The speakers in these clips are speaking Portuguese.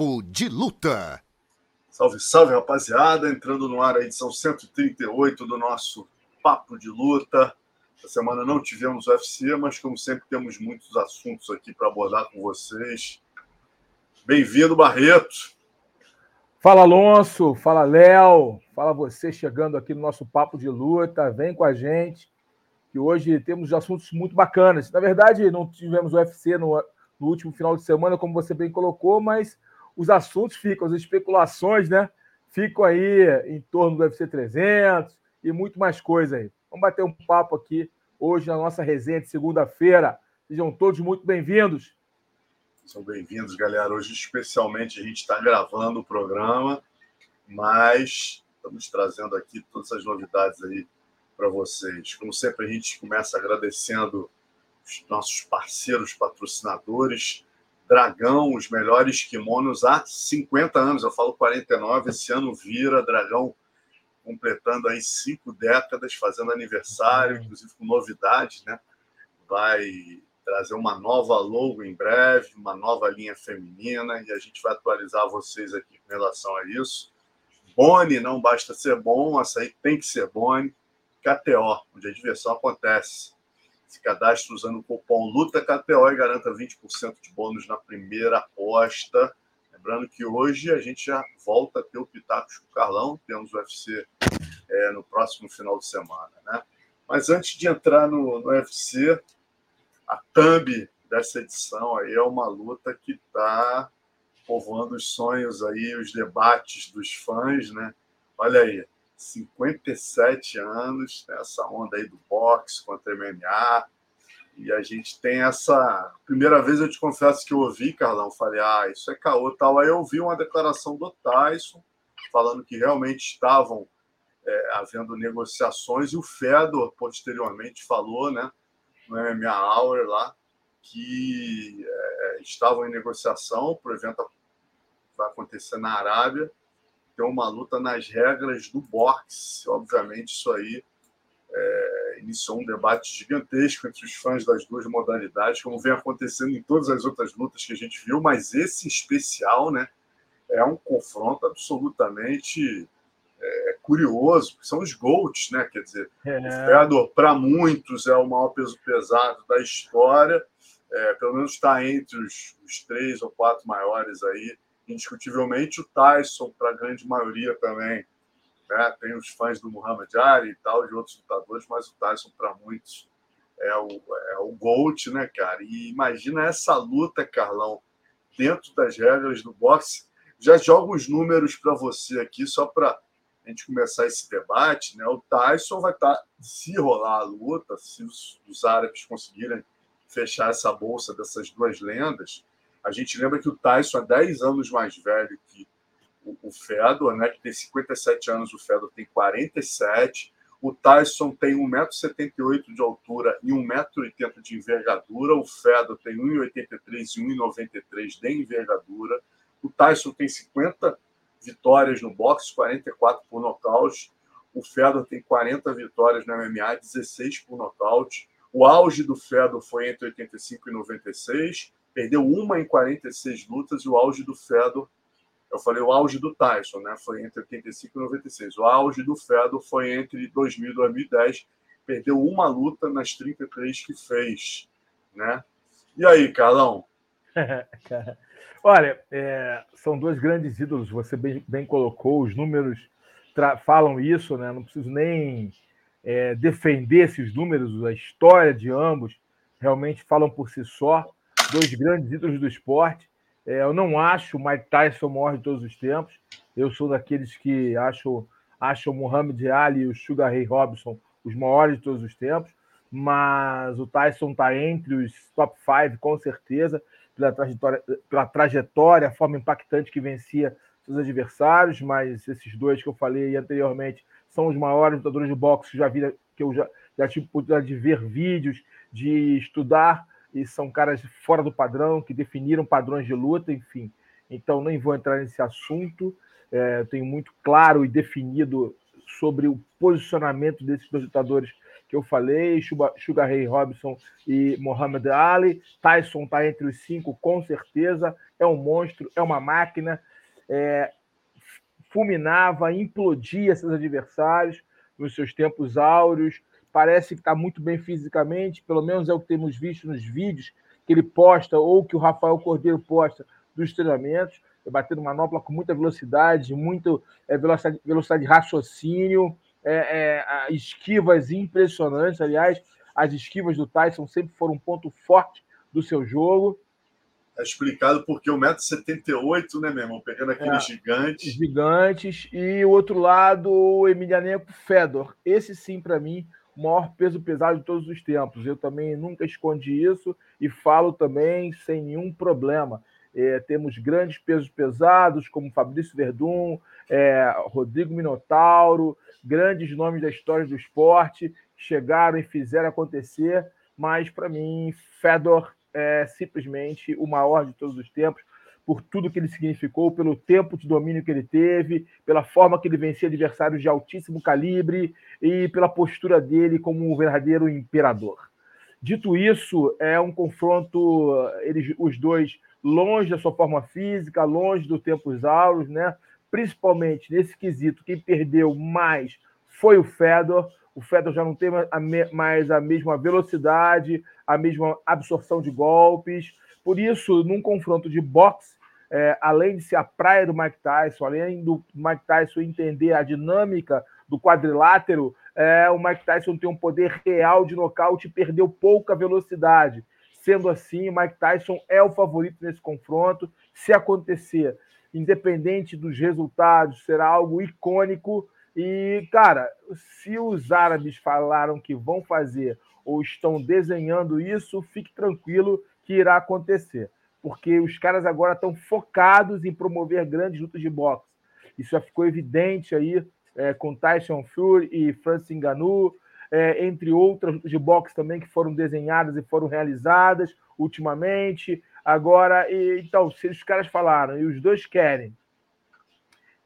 Papo de Luta. Salve, salve, rapaziada. Entrando no ar a edição 138 do nosso Papo de Luta. Essa semana não tivemos UFC, mas como sempre temos muitos assuntos aqui para abordar com vocês. Bem-vindo, Barreto. Fala, Alonso. Fala, Léo. Fala você chegando aqui no nosso Papo de Luta. Vem com a gente, que hoje temos assuntos muito bacanas. Na verdade, não tivemos UFC no, no último final de semana, como você bem colocou, mas os assuntos ficam, as especulações, né? Ficam aí em torno do UFC 300 e muito mais coisa aí. Vamos bater um papo aqui hoje na nossa resenha de segunda-feira. Sejam todos muito bem-vindos. São bem-vindos, galera. Hoje, especialmente, a gente está gravando o programa, mas estamos trazendo aqui todas as novidades aí para vocês. Como sempre, a gente começa agradecendo os nossos parceiros patrocinadores. Dragão, os melhores kimonos há 50 anos, eu falo 49, esse ano vira Dragão completando aí cinco décadas, fazendo aniversário, uhum. inclusive com novidades, né? Vai trazer uma nova logo em breve, uma nova linha feminina, e a gente vai atualizar vocês aqui com relação a isso. Boni, não basta ser bom, açaí tem que ser Boni. KTO, onde a diversão acontece. Se cadastre usando o cupom LUTAKTO e garanta 20% de bônus na primeira aposta. Lembrando que hoje a gente já volta a ter o Pitacos com o Carlão, temos o UFC é, no próximo final de semana. Né? Mas antes de entrar no, no UFC, a thumb dessa edição aí é uma luta que está povoando os sonhos aí, os debates dos fãs, né? Olha aí, 57 anos, essa onda aí do boxe contra MMA. E a gente tem essa. Primeira vez eu te confesso que eu ouvi, Carlão, falei, ah, isso é caô tal. Aí eu ouvi uma declaração do Tyson falando que realmente estavam é, havendo negociações, e o Fedor posteriormente falou, né, no MMA Hour lá, que é, estavam em negociação para o evento vai acontecer na Arábia ter uma luta nas regras do boxe. Obviamente, isso aí é, iniciou um debate gigantesco entre os fãs das duas modalidades, como vem acontecendo em todas as outras lutas que a gente viu, mas esse especial né, é um confronto absolutamente é, curioso, são os GOATs, né? Quer dizer, é. o Fedor, para muitos, é o maior peso pesado da história, é, pelo menos está entre os, os três ou quatro maiores aí indiscutivelmente o Tyson, para a grande maioria também. Né? Tem os fãs do Muhammad Ali e tal, de outros lutadores, mas o Tyson, para muitos, é o, é o GOAT, né, cara? E imagina essa luta, Carlão, dentro das regras do boxe. Já jogo os números para você aqui, só para a gente começar esse debate. Né? O Tyson vai estar, tá, se rolar a luta, se os, os árabes conseguirem fechar essa bolsa dessas duas lendas, a gente lembra que o Tyson é 10 anos mais velho que o, Fedor, né, que tem 57 anos, o Fedor tem 47. O Tyson tem 1,78m de altura e 1,80m de envergadura. O Fedor tem 1,83m e 1,93m de envergadura. O Tyson tem 50 vitórias no boxe, 44 por nocaute. O Fedor tem 40 vitórias no MMA, 16 por nocaute. O auge do Fedor foi entre 85 e 96 perdeu uma em 46 lutas e o auge do Fedor, eu falei o auge do Tyson, né? Foi entre 85 e 96. O auge do Fedor foi entre 2000 e 2010, perdeu uma luta nas 33 que fez, né? E aí, Carlão? Olha, é, são dois grandes ídolos, você bem, bem colocou, os números falam isso, né? Não preciso nem é, defender esses números, a história de ambos realmente falam por si só dois grandes ídolos do esporte. É, eu não acho o Mike Tyson o maior de todos os tempos. Eu sou daqueles que acham acho o Muhammad Ali e o Sugar Ray Robinson os maiores de todos os tempos. Mas o Tyson está entre os top 5, com certeza, pela trajetória, pela trajetória, a forma impactante que vencia seus adversários. Mas esses dois que eu falei anteriormente são os maiores lutadores de boxe que, já vi, que eu já, já tive oportunidade de ver vídeos, de estudar e são caras fora do padrão, que definiram padrões de luta, enfim. Então, nem vou entrar nesse assunto. É, tenho muito claro e definido sobre o posicionamento desses dois lutadores que eu falei, Sugar Ray Robinson e Muhammad Ali. Tyson está entre os cinco, com certeza. É um monstro, é uma máquina. É, fulminava, implodia seus adversários nos seus tempos áureos. Parece que está muito bem fisicamente, pelo menos é o que temos visto nos vídeos que ele posta ou que o Rafael Cordeiro posta dos treinamentos. Batendo manopla com muita velocidade, muito é, velocidade, velocidade de raciocínio é, é, esquivas impressionantes. Aliás, as esquivas do Tyson sempre foram um ponto forte do seu jogo. É explicado porque o 1,78m, né, meu irmão? Pegando aqueles é, gigantes. Gigantes. E o outro lado, o Emilianenko Fedor. Esse sim, para mim, maior peso pesado de todos os tempos. Eu também nunca escondi isso e falo também sem nenhum problema. É, temos grandes pesos pesados, como Fabrício Verdun, é, Rodrigo Minotauro, grandes nomes da história do esporte, chegaram e fizeram acontecer, mas para mim, Fedor é simplesmente o maior de todos os tempos, por tudo que ele significou, pelo tempo de domínio que ele teve, pela forma que ele vencia adversários de altíssimo calibre e pela postura dele como um verdadeiro imperador. Dito isso, é um confronto, eles, os dois longe da sua forma física, longe do tempos auros, né? principalmente nesse quesito, quem perdeu mais foi o Fedor. O Fedor já não tem mais a mesma velocidade, a mesma absorção de golpes. Por isso, num confronto de boxe, é, além de ser a praia do Mike Tyson, além do Mike Tyson entender a dinâmica do quadrilátero, é, o Mike Tyson tem um poder real de nocaute e perdeu pouca velocidade. Sendo assim, o Mike Tyson é o favorito nesse confronto. Se acontecer, independente dos resultados, será algo icônico. E, cara, se os árabes falaram que vão fazer ou estão desenhando isso, fique tranquilo que irá acontecer. Porque os caras agora estão focados em promover grandes lutas de boxe. Isso já ficou evidente aí é, com Tyson Fury e Francis Ngannou, é, entre outras lutas de boxe também que foram desenhadas e foram realizadas ultimamente. Agora, e, então, se os caras falaram e os dois querem,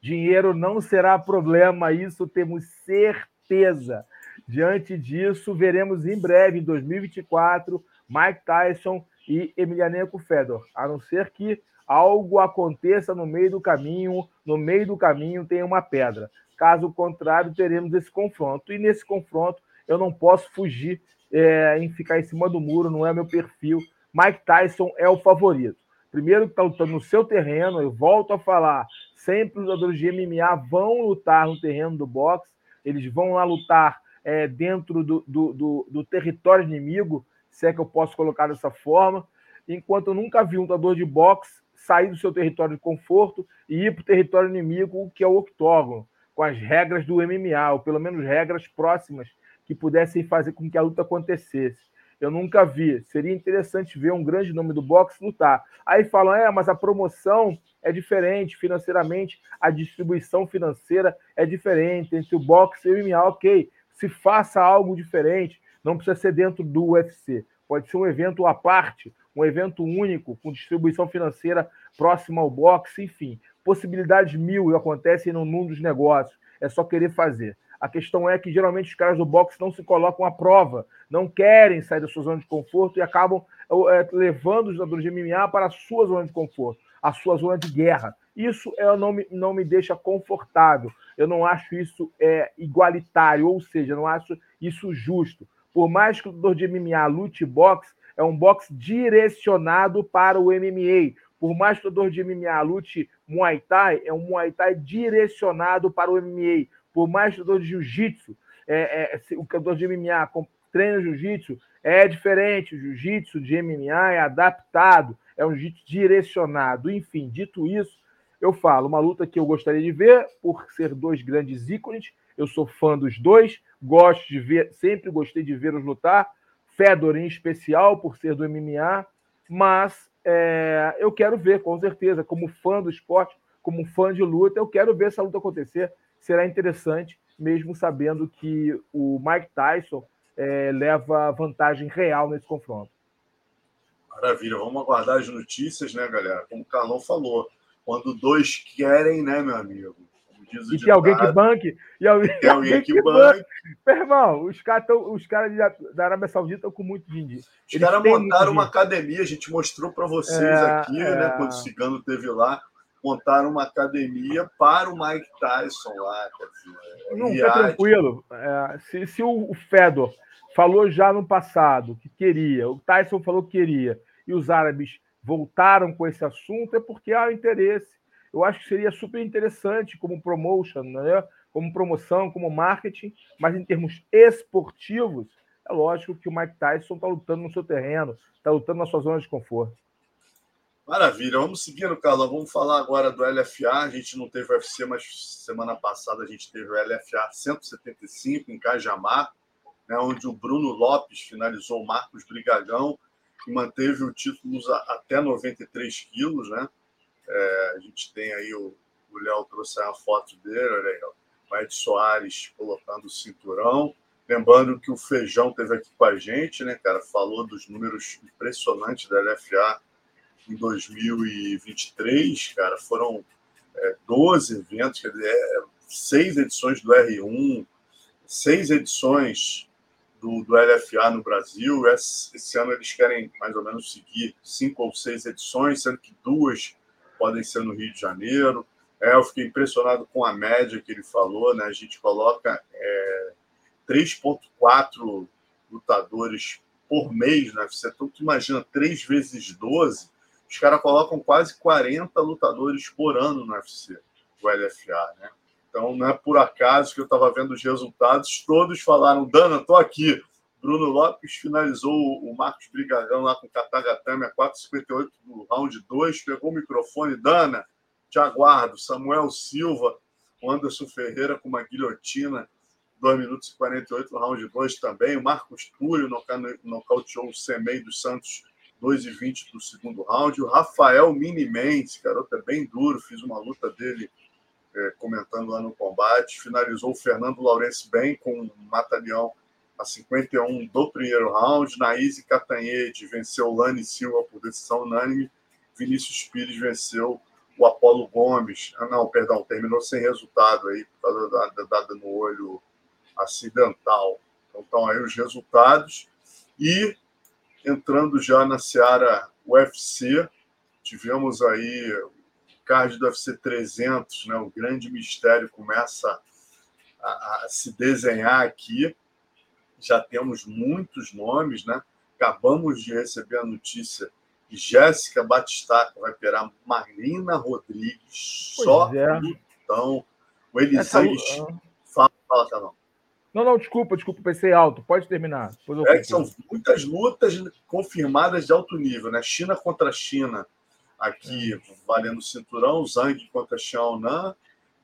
dinheiro não será problema, isso temos certeza. Diante disso, veremos em breve, em 2024, Mike Tyson e Emelianenko Fedor, a não ser que algo aconteça no meio do caminho, no meio do caminho tem uma pedra. Caso contrário, teremos esse confronto. E nesse confronto, eu não posso fugir é, em ficar em cima do muro, não é meu perfil. Mike Tyson é o favorito. Primeiro que está lutando no seu terreno, eu volto a falar, sempre os lutadores de MMA vão lutar no terreno do boxe, eles vão lá lutar é, dentro do, do, do, do, território inimigo, se é que eu posso colocar dessa forma, enquanto eu nunca vi um lutador de boxe sair do seu território de conforto e ir para o território inimigo, que é o octógono, com as regras do MMA, ou pelo menos regras próximas que pudessem fazer com que a luta acontecesse. Eu nunca vi. Seria interessante ver um grande nome do boxe lutar. Aí falam, é, mas a promoção é diferente financeiramente, a distribuição financeira é diferente entre o boxe e o MMA. Ok, se faça algo diferente, não precisa ser dentro do UFC. Pode ser um evento à parte, um evento único, com distribuição financeira próxima ao boxe, enfim. Possibilidades mil acontecem no mundo dos negócios. É só querer fazer. A questão é que geralmente os caras do boxe não se colocam à prova, não querem sair da sua zona de conforto e acabam é, levando os jogadores de MMA para a sua zona de conforto, a sua zona de guerra. Isso é, não, me, não me deixa confortável. Eu não acho isso é, igualitário, ou seja, não acho isso justo. Por mais que o lutador de MMA lute boxe, é um boxe direcionado para o MMA. Por mais que o lutador de MMA lute Muay Thai, é um Muay Thai direcionado para o MMA por mais lutador de jiu-jitsu, é, é, o lutador de MMA treina jiu-jitsu, é diferente. O jiu-jitsu de MMA é adaptado, é um jiu-jitsu direcionado. Enfim, dito isso, eu falo, uma luta que eu gostaria de ver, por ser dois grandes ícones. Eu sou fã dos dois, gosto de ver, sempre gostei de vê-los lutar. Fedor em especial, por ser do MMA, mas é, eu quero ver, com certeza, como fã do esporte, como fã de luta, eu quero ver essa luta acontecer será interessante, mesmo sabendo que o Mike Tyson é, leva vantagem real nesse confronto. Maravilha, vamos aguardar as notícias, né, galera? Como o Carlão falou, quando dois querem, né, meu amigo? E tem alguém que banque. E alguém, tem alguém que, que banque. Meu irmão, os caras cara da Arábia Saudita estão com muito dinheiro. Os caras montaram uma academia, a gente mostrou para vocês é, aqui, é... né? Quando o Cigano teve lá montaram uma academia para o Mike Tyson lá. Dizer, Não, fica tranquilo. É, se, se o Fedor falou já no passado que queria, o Tyson falou que queria, e os árabes voltaram com esse assunto, é porque há interesse. Eu acho que seria super interessante como promotion, né? como promoção, como marketing, mas em termos esportivos, é lógico que o Mike Tyson está lutando no seu terreno, está lutando na sua zona de conforto. Maravilha, vamos seguindo, Carla. Vamos falar agora do LFA. A gente não teve o UFC, mas semana passada a gente teve o LFA 175 em Cajamar, né, onde o Bruno Lopes finalizou o Marcos Brigagão e manteve o título até 93 quilos. Né? É, a gente tem aí o Léo trouxe a foto dele, olha aí, ó, Ed Soares colocando o cinturão. Lembrando que o Feijão teve aqui com a gente, né, cara? Falou dos números impressionantes da LFA em 2023, cara, foram é, 12 eventos, quer dizer, é, seis edições do R1, seis edições do, do LFA no Brasil. Esse, esse, ano eles querem mais ou menos seguir cinco ou seis edições, sendo que duas podem ser no Rio de Janeiro. É, eu fiquei impressionado com a média que ele falou, né? A gente coloca é, 3,4 lutadores por mês na UFC. Então, tu imagina, 3 vezes 12, os caras colocam quase 40 lutadores por ano no UFC, o LFA, né? Então não é por acaso que eu estava vendo os resultados, todos falaram, Dana, tô aqui. Bruno Lopes finalizou o Marcos Brigadão lá com Katagatame a 4,58 no round 2, pegou o microfone, Dana, te aguardo. Samuel Silva, o Anderson Ferreira com uma guilhotina, 2 minutos e 48 no round 2 também. O Marcos Túlio nocauteou o Semei dos Santos 2 e 20 do segundo round. O Rafael Minimense, garoto é bem duro, fiz uma luta dele é, comentando lá no combate. Finalizou o Fernando Lourenço bem com um mata-leão a 51 do primeiro round. Naíse Catanhede venceu Lani Silva por decisão unânime. Vinícius Pires venceu o Apolo Gomes. Ah, não, perdão, terminou sem resultado aí, por causa da dada no olho acidental. Então, estão aí os resultados. E entrando já na seara UFC, tivemos aí o card do UFC 300, né? o grande mistério começa a, a, se desenhar aqui. Já temos muitos nomes, né? Acabamos de receber a notícia que Jéssica Batistaca vai pegar Marina Rodrigues, pois só é. então o Eliseu. Fala, fala, Carol. Não, não, desculpa, desculpa, pensei alto. Pode terminar. É que são muitas lutas confirmadas de alto nível, né? China contra China, aqui é. valendo cinturão, Zhang contra Xiaonan,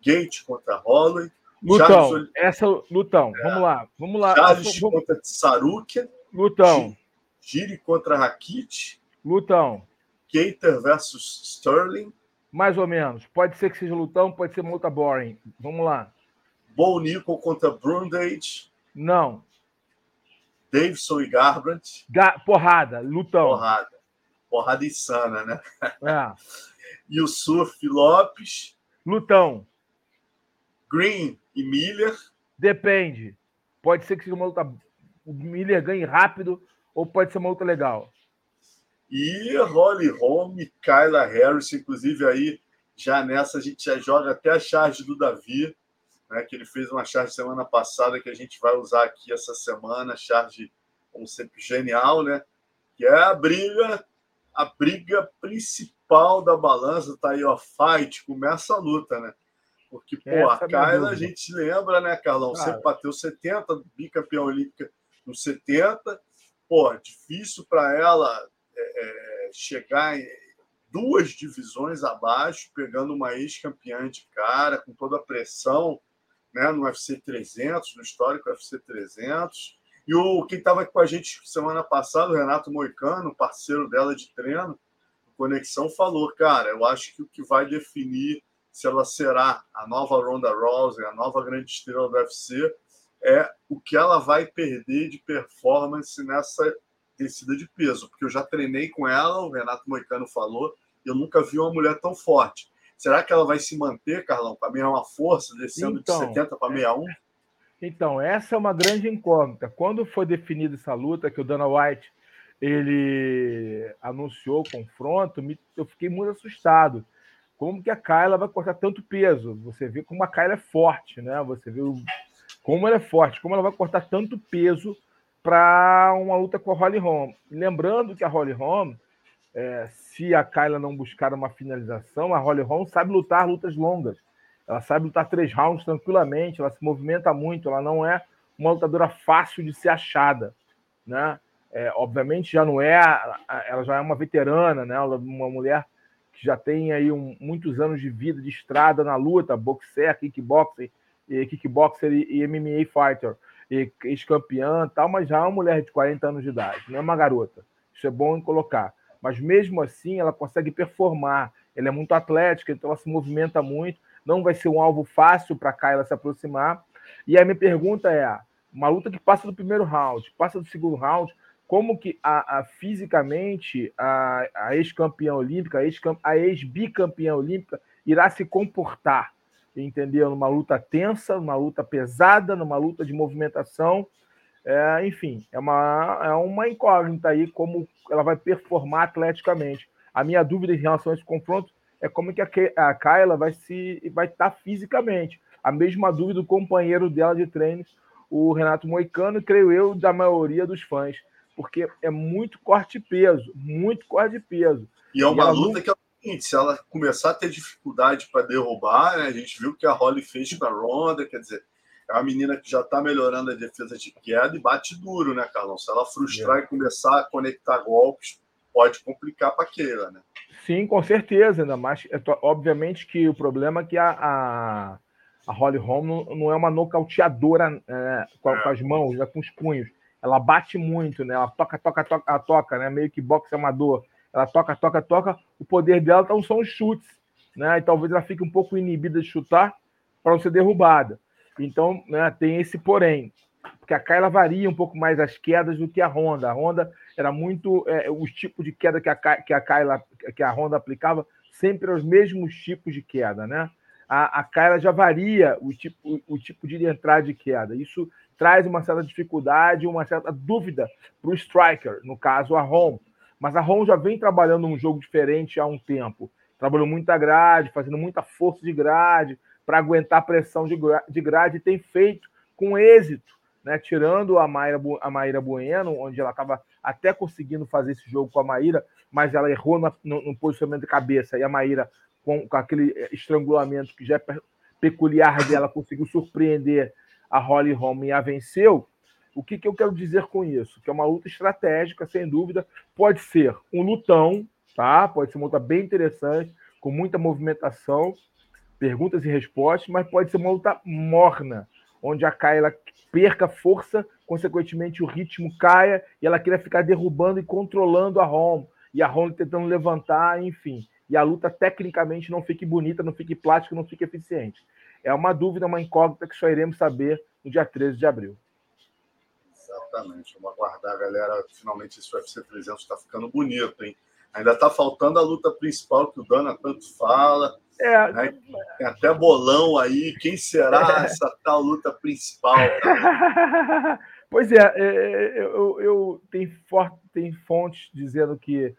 Gate contra Holloway. Lutão, Charles... essa lutão, é. vamos lá, vamos lá. Charles vamos... contra Tsarukia. Lutão. Giri contra Rakit. Lutão. Gator versus Sterling. Mais ou menos. Pode ser que seja lutão, pode ser uma luta boring. Vamos lá. Bo Nickel contra Brundage. Não. Davidson e Garbrandt. Ga porrada, lutão. Porrada. Porrada insana, né? É. e o Surf Lopes. Lutão. Green e Miller. Depende. Pode ser que seja uma luta. O Miller ganhe rápido ou pode ser uma luta legal. E Holly Holm e Kyla Harris, inclusive aí já nessa a gente já joga até a charge do Davi né, que ele fez uma charge semana passada que a gente vai usar aqui essa semana, charge, como sempre, genial, né? Que é a briga, a briga principal da balança, tá aí, ó, fight, começa a luta, né? Porque, pô, Essa a é Kyla, a gente lembra, né, Carlão? Cara, sempre bateu 70, bicampeão olímpica no 70. Pô, difícil para ela é, é, chegar em duas divisões abaixo, pegando uma ex-campeã de cara, com toda a pressão né, no UFC 300, no histórico UFC 300. E o quem estava com a gente semana passada, o Renato Moicano, parceiro dela de treino, Conexão, falou: cara, eu acho que o que vai definir se ela será a nova Ronda Rousey, a nova grande estrela do UFC, é o que ela vai perder de performance nessa descida de peso. Porque eu já treinei com ela, o Renato Moicano falou, eu nunca vi uma mulher tão forte. Será que ela vai se manter, Carlão, com a mesma força, descendo então, de 70 para 61? Então, essa é uma grande incógnita. Quando foi definida essa luta, que o Dana White ele anunciou o confronto, eu fiquei muito assustado. Como que a Kyla vai cortar tanto peso? Você vê como a Kyla é forte, né? Você vê como ela é forte, como ela vai cortar tanto peso para uma luta com a Holly Holm. Lembrando que a Holly Holm, é, se a Kyla não buscar uma finalização, a Holly Holm sabe lutar lutas longas. Ela sabe lutar três rounds tranquilamente, ela se movimenta muito, ela não é uma lutadora fácil de ser achada, né? É, obviamente já não é, ela já é uma veterana, né? Uma mulher que já tem aí um, muitos anos de vida de estrada na luta, boxer, kickboxer, e kickboxer e, e MMA fighter, ex-campeã, tal, mas já é uma mulher de 40 anos de idade, não é uma garota. Isso é bom em colocar. Mas mesmo assim, ela consegue performar. Ela é muito atlética, então ela se movimenta muito não vai ser um alvo fácil para Kyla se aproximar. E a minha pergunta é: uma luta que passa do primeiro round, passa do segundo round, como que a, a fisicamente a, a ex-campeã olímpica, a ex-bicampeã olímpica irá se comportar, entendeu? Numa luta tensa, numa luta pesada, numa luta de movimentação. É, enfim, é uma, é uma incógnita aí como ela vai performar atleticamente. A minha dúvida em relação a esse confronto é como que a Kyla vai se vai estar tá fisicamente. A mesma dúvida do companheiro dela de treinos, o Renato Moicano, creio eu, da maioria dos fãs, porque é muito corte de peso, muito corte de peso. E é uma e luta não... que é o seguinte, se ela começar a ter dificuldade para derrubar, né, a gente viu que a Holly fez com a Ronda, quer dizer, é uma menina que já está melhorando a defesa de queda e bate duro, né, Carlão? Se ela frustrar é. e começar a conectar golpes, pode complicar para aquela, né? Sim, com certeza, ainda mais. É obviamente que o problema é que a, a, a Holly Holm não, não, é uma nocauteadora é, com, com, as mãos, né, com os punhos. Ela bate muito, né? Ela toca, toca, toca, toca, né? Meio que boxe amador. Ela toca, toca, toca. O poder dela então, são os chutes, né? E talvez ela fique um pouco inibida de chutar para não ser derrubada. Então, né, tem esse porém porque a Kyla varia um pouco mais as quedas do que a Honda. A Honda era muito é, os tipos de queda que a, que a Kyla, que a Honda aplicava, sempre os mesmos tipos de queda, né? A, a Kyla já varia o tipo, o, o tipo de entrada de queda. Isso traz uma certa dificuldade, uma certa dúvida para o striker, no caso a Rom. Mas a Rom já vem trabalhando um jogo diferente há um tempo. Trabalhou muita grade, fazendo muita força de grade para aguentar a pressão de grade e tem feito com êxito né, tirando a Maíra, a Maíra Bueno, onde ela estava até conseguindo fazer esse jogo com a Maíra, mas ela errou no, no, posicionamento de cabeça e a Maíra, com, com, aquele estrangulamento que já é peculiar dela, conseguiu surpreender a Holly Holm a venceu. O que, que eu quero dizer com isso? Que é uma luta estratégica, sem dúvida. Pode ser um lutão, tá? Pode ser uma luta bem interessante, com muita movimentação, perguntas e respostas, mas pode ser uma luta morna, onde a Kyla perca força, consequentemente o ritmo caia e ela queira ficar derrubando e controlando a Rom. E a Rom tentando levantar, enfim. E a luta tecnicamente não fique bonita, não fique plástica, não fique eficiente. É uma dúvida, uma incógnita que só iremos saber no dia 13 de abril. Exatamente. Vamos aguardar, galera. Finalmente esse UFC 300 está ficando bonito, hein? Ainda está faltando a luta principal que o Dana tanto fala. É. Né? Tem até bolão aí. Quem será essa tal luta principal? pois é, é, é eu, eu tenho, forte, tenho fontes dizendo que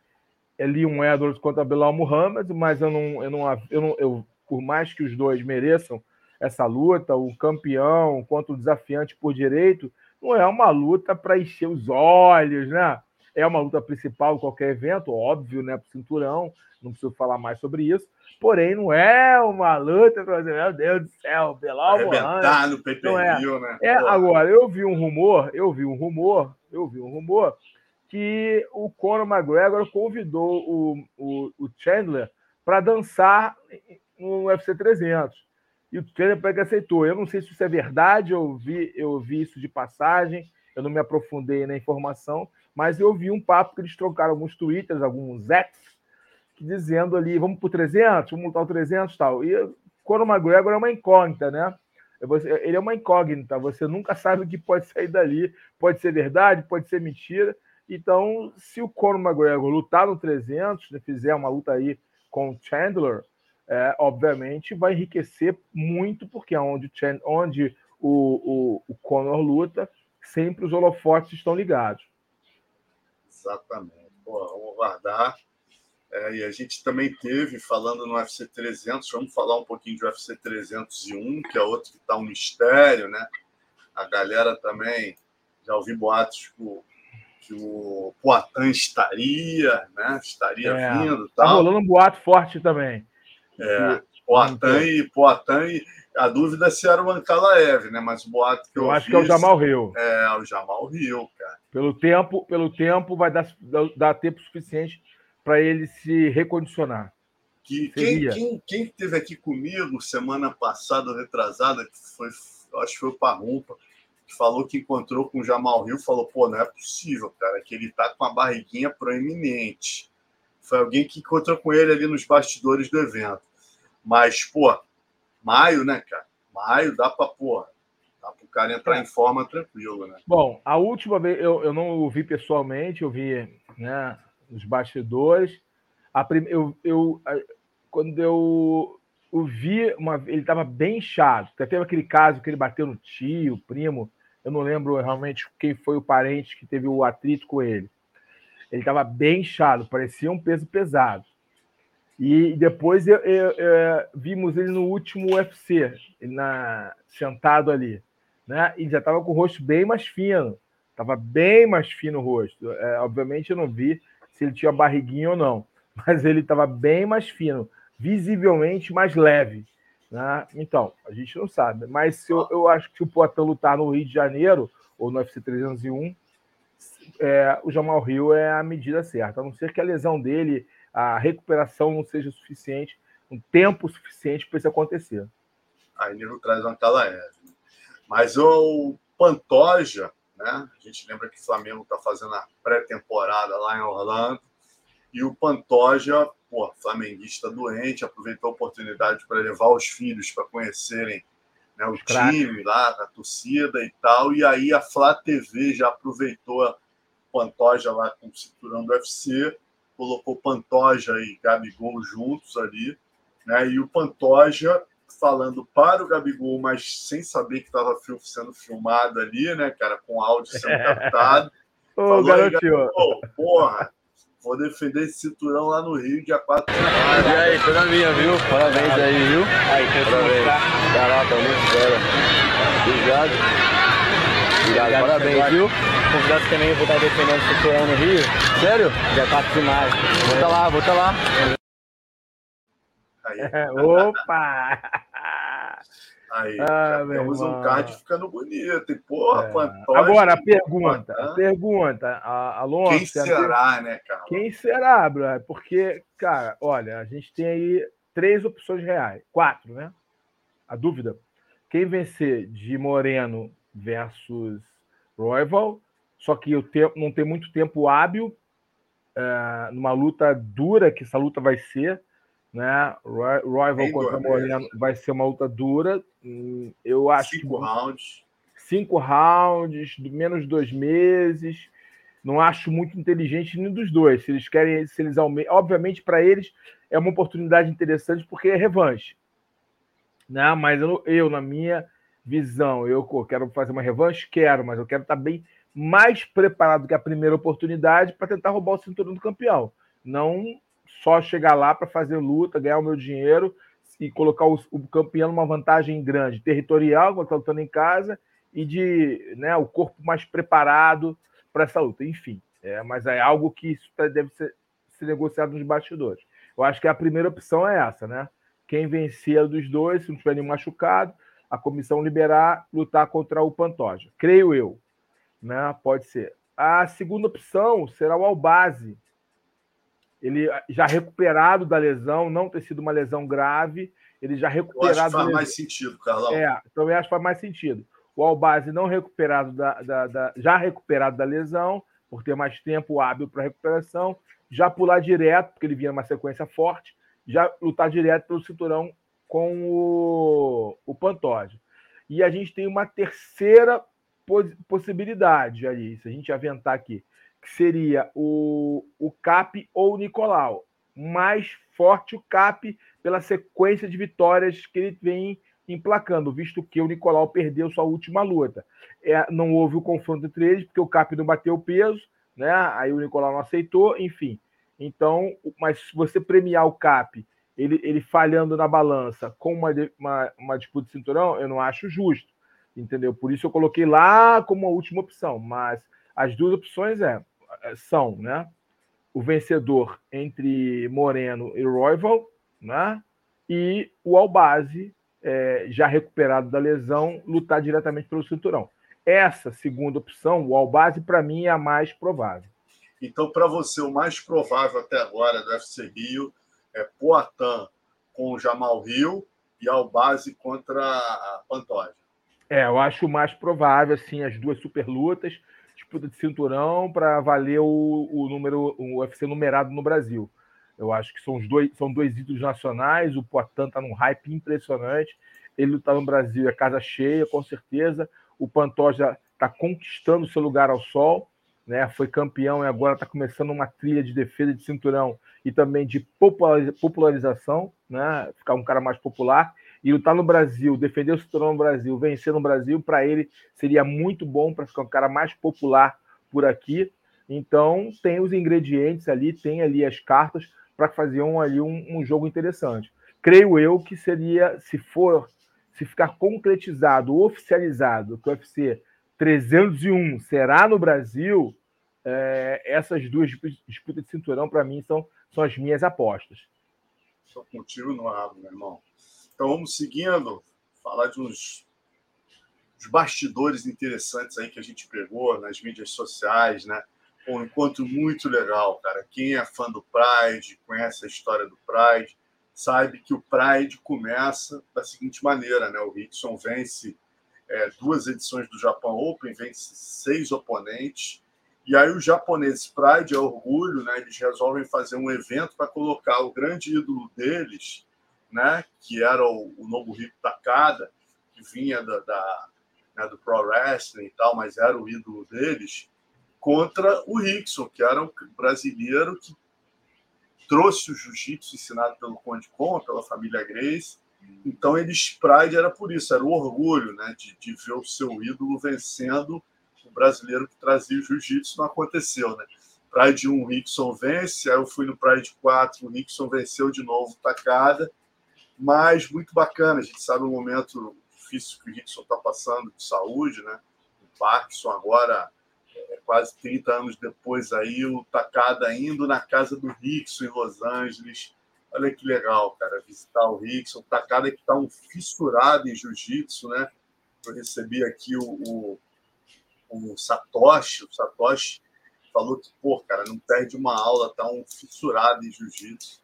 é Leon Edwards contra Belal Muhammad, mas eu não, eu não, eu não eu, por mais que os dois mereçam essa luta, o campeão contra o desafiante por direito, não é uma luta para encher os olhos, né? É uma luta principal em qualquer evento, óbvio, né? Para o cinturão, não preciso falar mais sobre isso. Porém, não é uma luta para dizer, meu Deus do céu, Belal Arrebentar no per é. né? É, agora, eu vi um rumor, eu vi um rumor, eu vi um rumor que o Conor McGregor convidou o, o, o Chandler para dançar no UFC 300. E o Chandler aceitou. Eu não sei se isso é verdade, eu vi, eu vi isso de passagem, eu não me aprofundei na informação, mas eu vi um papo que eles trocaram alguns twitters, alguns ex dizendo ali, vamos para o 300, vamos lutar o 300 tal. E Conor McGregor é uma incógnita, né? Ele é uma incógnita, você nunca sabe o que pode sair dali. Pode ser verdade, pode ser mentira. Então, se o Conor McGregor lutar no 300, né, fizer uma luta aí com o Chandler, é, obviamente vai enriquecer muito, porque é onde, onde o, o, o Conor luta, sempre os holofotes estão ligados. Exatamente. Pô, vamos guardar. É, e a gente também teve, falando no UFC 300, vamos falar um pouquinho de UFC 301, que é outro que está um mistério, né? A galera também, já ouvi boatos que o, que o Poitin estaria, né? Estaria é, vindo. Tá rolando um boato forte também. É, Poitin e Poitin a dúvida é se era o Ankalaev, né? Mas o boato que eu, eu acho que é o Jamal Rio. É, o Jamal Rio, cara. Pelo tempo, pelo tempo vai dar, dar tempo suficiente para ele se recondicionar. Que, quem, quem, quem esteve aqui comigo semana passada, retrasada, que foi, acho que foi o Parrumpa, que falou que encontrou com o Jamal Rio, falou: pô, não é possível, cara, que ele tá com a barriguinha proeminente. Foi alguém que encontrou com ele ali nos bastidores do evento. Mas, pô, maio, né, cara? Maio dá para, porra, dá para o cara entrar em forma tranquilo, né? Bom, a última vez eu, eu não vi pessoalmente, eu vi né, nos bastidores. A prim... eu, eu, quando eu o vi, uma... ele estava bem inchado. Teve aquele caso que ele bateu no tio, primo. Eu não lembro realmente quem foi o parente que teve o atrito com ele. Ele estava bem inchado, parecia um peso pesado. E depois eu, eu, eu, vimos ele no último UFC, na, sentado ali. Né? E já estava com o rosto bem mais fino. Estava bem mais fino o rosto. É, obviamente eu não vi se ele tinha barriguinha ou não, mas ele estava bem mais fino, visivelmente mais leve. Né? Então, a gente não sabe. Mas eu, eu acho que se o Poitin lutar no Rio de Janeiro, ou no UFC 301, é, o Jamal Rio é a medida certa. A não ser que a lesão dele a recuperação não seja suficiente, um tempo suficiente para isso acontecer. Aí Nilo traz uma Calaev. Mas o Pantoja, né? A gente lembra que o Flamengo está fazendo a pré-temporada lá em Orlando. E o Pantoja, pô, flamenguista doente, aproveitou a oportunidade para levar os filhos para conhecerem né, o time lá, a torcida e tal. E aí a Flá TV já aproveitou o Pantoja lá com o cinturão do UFC colocou Pantoja e Gabigol juntos ali, né? E o Pantoja falando para o Gabigol, mas sem saber que estava sendo filmado ali, né, cara, com áudio sendo captado. Ô, falou, garotinho. porra, vou defender esse cinturão lá no Rio, dia 4 de maio. E aí, foi na minha, viu? Parabéns aí, viu? Aí, Parabéns. Caraca, muito fera. Obrigado. Obrigado, parabéns, viu? Convidado também, vou estar defendendo o cinturão no Rio. Sério? Dia 4 de maio. Vou estar lá, vou estar lá. Aí. Opa! Aí, ah, temos um card ficando bonito. E, porra, é. Pantoja, Agora, a pergunta, a pergunta, a, Alonso... Quem será, né, cara? Quem será, bro? Porque, cara, olha, a gente tem aí três opções reais. Quatro, né? A dúvida. Quem vencer de Moreno versus Royval, só que o tempo, não tem muito tempo hábil uh, numa luta dura, que essa luta vai ser, né? Royval contra Moreno vai ser uma luta dura. Eu acho cinco que, rounds, cinco rounds, menos dois meses. Não acho muito inteligente nenhum dos dois. Se eles querem, se eles aumentam, obviamente para eles é uma oportunidade interessante porque é revanche, né? Mas eu, eu na minha visão, eu quero fazer uma revanche? Quero, mas eu quero estar bem mais preparado que a primeira oportunidade para tentar roubar o cinturão do campeão. Não só chegar lá para fazer luta, ganhar o meu dinheiro e colocar o, o campeão numa vantagem grande, territorial, quando está lutando em casa, e de né, o corpo mais preparado para essa luta. Enfim, é, mas é algo que tá, deve ser, ser negociado nos bastidores. Eu acho que a primeira opção é essa, né? Quem vencer dos dois, se não tiver nenhum machucado, a comissão liberar, lutar contra o Pantoja. Creio eu. Né? Pode ser. A segunda opção será o Albazi. Ele já recuperado da lesão, não ter sido uma lesão grave, ele já recuperado. Eu acho que faz mais sentido, Carlão. É, também acho que faz mais sentido. O Albazi não recuperado da, da, da, já recuperado da lesão, por ter mais tempo hábil para recuperação, já pular direto, porque ele vinha numa sequência forte, já lutar direto pelo cinturão com o, o Pantoja. E a gente tem uma terceira possibilidade ali, se a gente aventar aqui, que seria o, o Cap ou o Nicolau. mais forte o Cap pela sequência de vitórias que ele vem emplacando, visto que o Nicolau perdeu sua última luta. É, não houve o confronto entre eles, porque o Cap não bateu o peso, né? Aí o Nicolau não aceitou, enfim. Então, mas se você premiar o Cap, ele, ele falhando na balança com uma, uma, uma disputa de cinturão, eu não acho justo, entendeu? Por isso eu coloquei lá como a última opção. Mas as duas opções é, são, né? O vencedor entre Moreno e Royval, né? E o Albazi, é, já recuperado da lesão, lutar diretamente pelo cinturão. Essa segunda opção, o Albazi, para mim é a mais provável. Então, para você, o mais provável até agora do UFC Rio é Poatan com o Jamal Rio e Albazi contra a Pantoja. É, eu acho mais provável, assim, as duas super lutas, disputa de cinturão para valer o, o número, o UFC numerado no Brasil. Eu acho que são os dois, são dois ídolos nacionais. O Poitin está num hype impressionante. Ele está no Brasil, é casa cheia, com certeza. O Pantoja está conquistando seu lugar ao sol, né? Foi campeão e agora está começando uma trilha de defesa de cinturão e também de popularização, né? Ficar um cara mais popular. E lutar no Brasil, defender o cinturão no Brasil, vencer no Brasil, para ele seria muito bom para ficar um cara mais popular por aqui. Então, tem os ingredientes ali, tem ali as cartas para fazer um, ali um, um, jogo interessante. Creio eu que seria, se for, se ficar concretizado, oficializado, que o UFC 301 será no Brasil, é, essas duas disputas de cinturão, para mim, são, são as minhas apostas. Estou contigo no rabo, meu irmão. Então vamos seguindo, falar de uns, uns bastidores interessantes aí que a gente pegou nas mídias sociais, né? um encontro muito legal, cara. Quem é fã do Pride, conhece a história do Pride, sabe que o Pride começa da seguinte maneira, né? O Rickson vence é, duas edições do Japan Open, vence seis oponentes, e aí o japonês Pride, é orgulho, né? Eles resolvem fazer um evento para colocar o grande ídolo deles, né? Que era o, o Nobuhiko Takada, que vinha da, da né, do Pro Wrestling e tal, mas era o ídolo deles contra o Rickson, que era um brasileiro que trouxe o jiu-jitsu ensinado pelo Conde Com, pela família Grace. Então, eles, Pride era por isso, era o orgulho né, de, de ver o seu ídolo vencendo o brasileiro que trazia o jiu-jitsu. Não aconteceu, né? Pride 1, o Rickson vence, aí eu fui no Pride 4, o Rickson venceu de novo, tacada, mas muito bacana, a gente sabe o momento difícil que o Rickson está passando de saúde, né? O Parkinson agora é, quase 30 anos depois aí, o Takada indo na casa do Rickson em Los Angeles. Olha que legal, cara, visitar o Rickson. O Takada que está um fissurado em jiu-jitsu, né? Eu recebi aqui o, o, o, Satoshi. O Satoshi falou que, pô, cara, não perde uma aula, tá um fissurado em jiu-jitsu.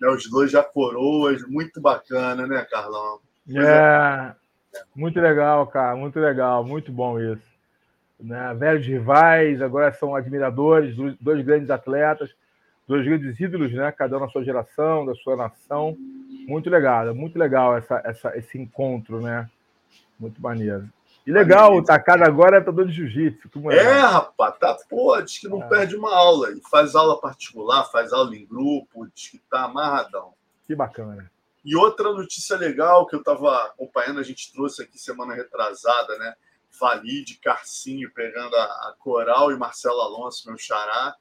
Né, os dois já coroas, muito bacana, né, Carlão? É, muito legal, cara, muito legal, muito bom isso né? velhos rivais, agora são admiradores, dois grandes atletas, dois grandes ídolos, né? cada um na sua geração, da sua nação. Muito legal, muito legal essa, essa, esse encontro, né? Muito maneiro. E legal, o Takada agora é todo de jiu-jitsu. É, é, rapaz, tá, pô, diz que não é. perde uma aula. E faz aula particular, faz aula em grupo, diz que tá amarradão. Que bacana. E outra notícia legal que eu estava acompanhando, a gente trouxe aqui semana retrasada, né? Valide, Carcinho pegando a, a, Coral e Marcelo Alonso, meu xará.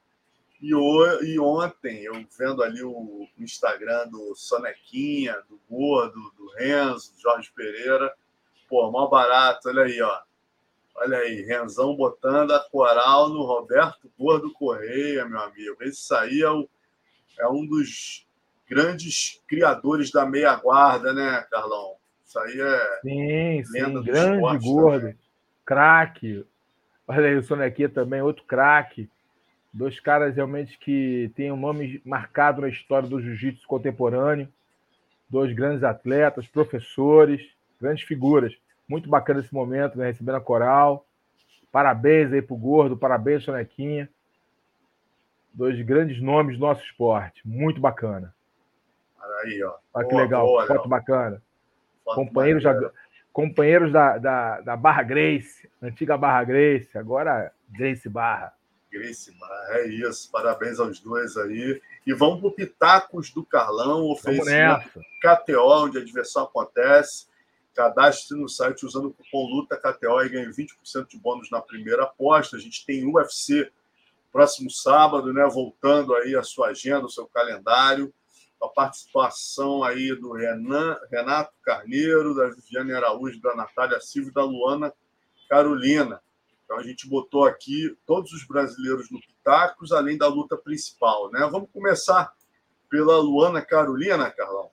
E, o, e ontem, eu vendo ali o, o Instagram do Sonequinha, do Gordo, do Renzo, do Jorge Pereira. Pô, mó barato, olha aí, ó. Olha aí, Renzão botando a coral no Roberto Gordo Correia, meu amigo. Esse aí é, o, é um dos grandes criadores da meia guarda, né, Carlão? Isso aí é. Sim, sim, grande esporte, gordo. Também craque. Olha aí, o Sonequia também, outro craque. Dois caras realmente que têm um nome marcado na história do jiu-jitsu contemporâneo. Dois grandes atletas, professores, grandes figuras. Muito bacana esse momento, né? Recebendo a coral. Parabéns aí pro Gordo, parabéns, Sonequinha. Dois grandes nomes do nosso esporte. Muito bacana. Olha aí, ó. Olha que boa, legal, boa, foto bacana. Foto Companheiro já companheiros da, da, da Barra Grace, antiga Barra Grace, agora Grace Barra. Grace Bar, é isso. Parabéns aos dois aí. E vamos para o Pitacos do Carlão, oferecimento KTO, onde a diversão acontece. Cadastre no site usando o cupom LUTA KTO e ganhe 20% de bônus na primeira aposta. A gente tem UFC próximo sábado, né? Voltando aí a sua agenda, o seu calendário. A participação aí do Renan, Renato Carneiro, da Viviane Araújo, da Natália Silva e da Luana Carolina. Então a gente botou aqui todos os brasileiros no Pitacos, além da luta principal, né? Vamos começar pela Luana Carolina, Carlão.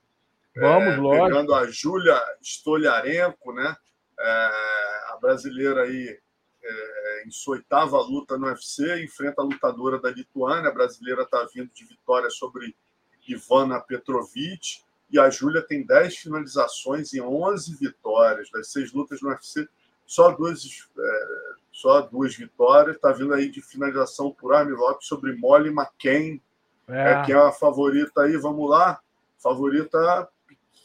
Vamos, é, lógico. Pegando a Júlia Stoliarenko, né? É, a brasileira aí é, em sua oitava luta no UFC, enfrenta a lutadora da Lituânia. A brasileira está vindo de vitória sobre Ivana Petrovic. E a Júlia tem 10 finalizações e 11 vitórias. Das seis lutas no UFC, só duas, é, só duas vitórias. Está vindo aí de finalização por Armlock sobre Molly McCain, é. é. que é a favorita aí. Vamos lá. Favorita,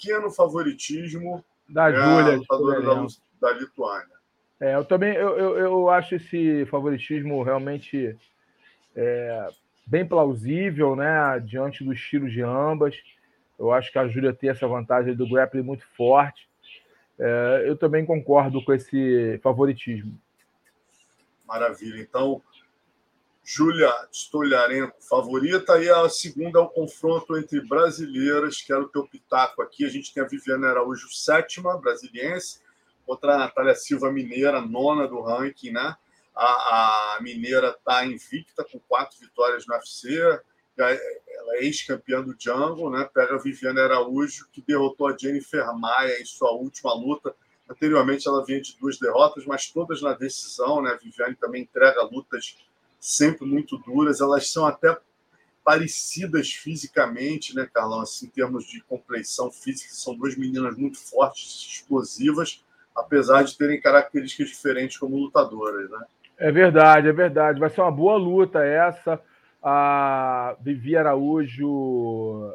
pequeno favoritismo. Da é Júlia. Lutadora da, da Lituânia. É, eu também eu, eu, eu, acho esse favoritismo realmente é, bem plausível, né? Diante do estilo de ambas. Eu acho que a Júlia tem essa vantagem do grappling muito forte. É, eu também concordo com esse favoritismo. Maravilha. Então, Júlia Stolharenko, favorita, e a segunda é o confronto entre brasileiras, que era o teu pitaco aqui. A gente tem a Viviane Araújo, sétima, brasiliense, contra a Natália Silva Mineira, nona do ranking, né? A, a Mineira está invicta com quatro vitórias no UFC. Ela é ex-campeã do Jungle, né? Pega a Viviane Araújo, que derrotou a Jennifer Maia em sua última luta. Anteriormente ela vinha de duas derrotas, mas todas na decisão, né? A Viviane também entrega lutas sempre muito duras. Elas são até parecidas fisicamente, né, Carlão? Assim, em termos de compleição física, são duas meninas muito fortes, explosivas apesar de terem características diferentes como lutadoras, né? É verdade, é verdade. Vai ser uma boa luta essa. A Vivi Araújo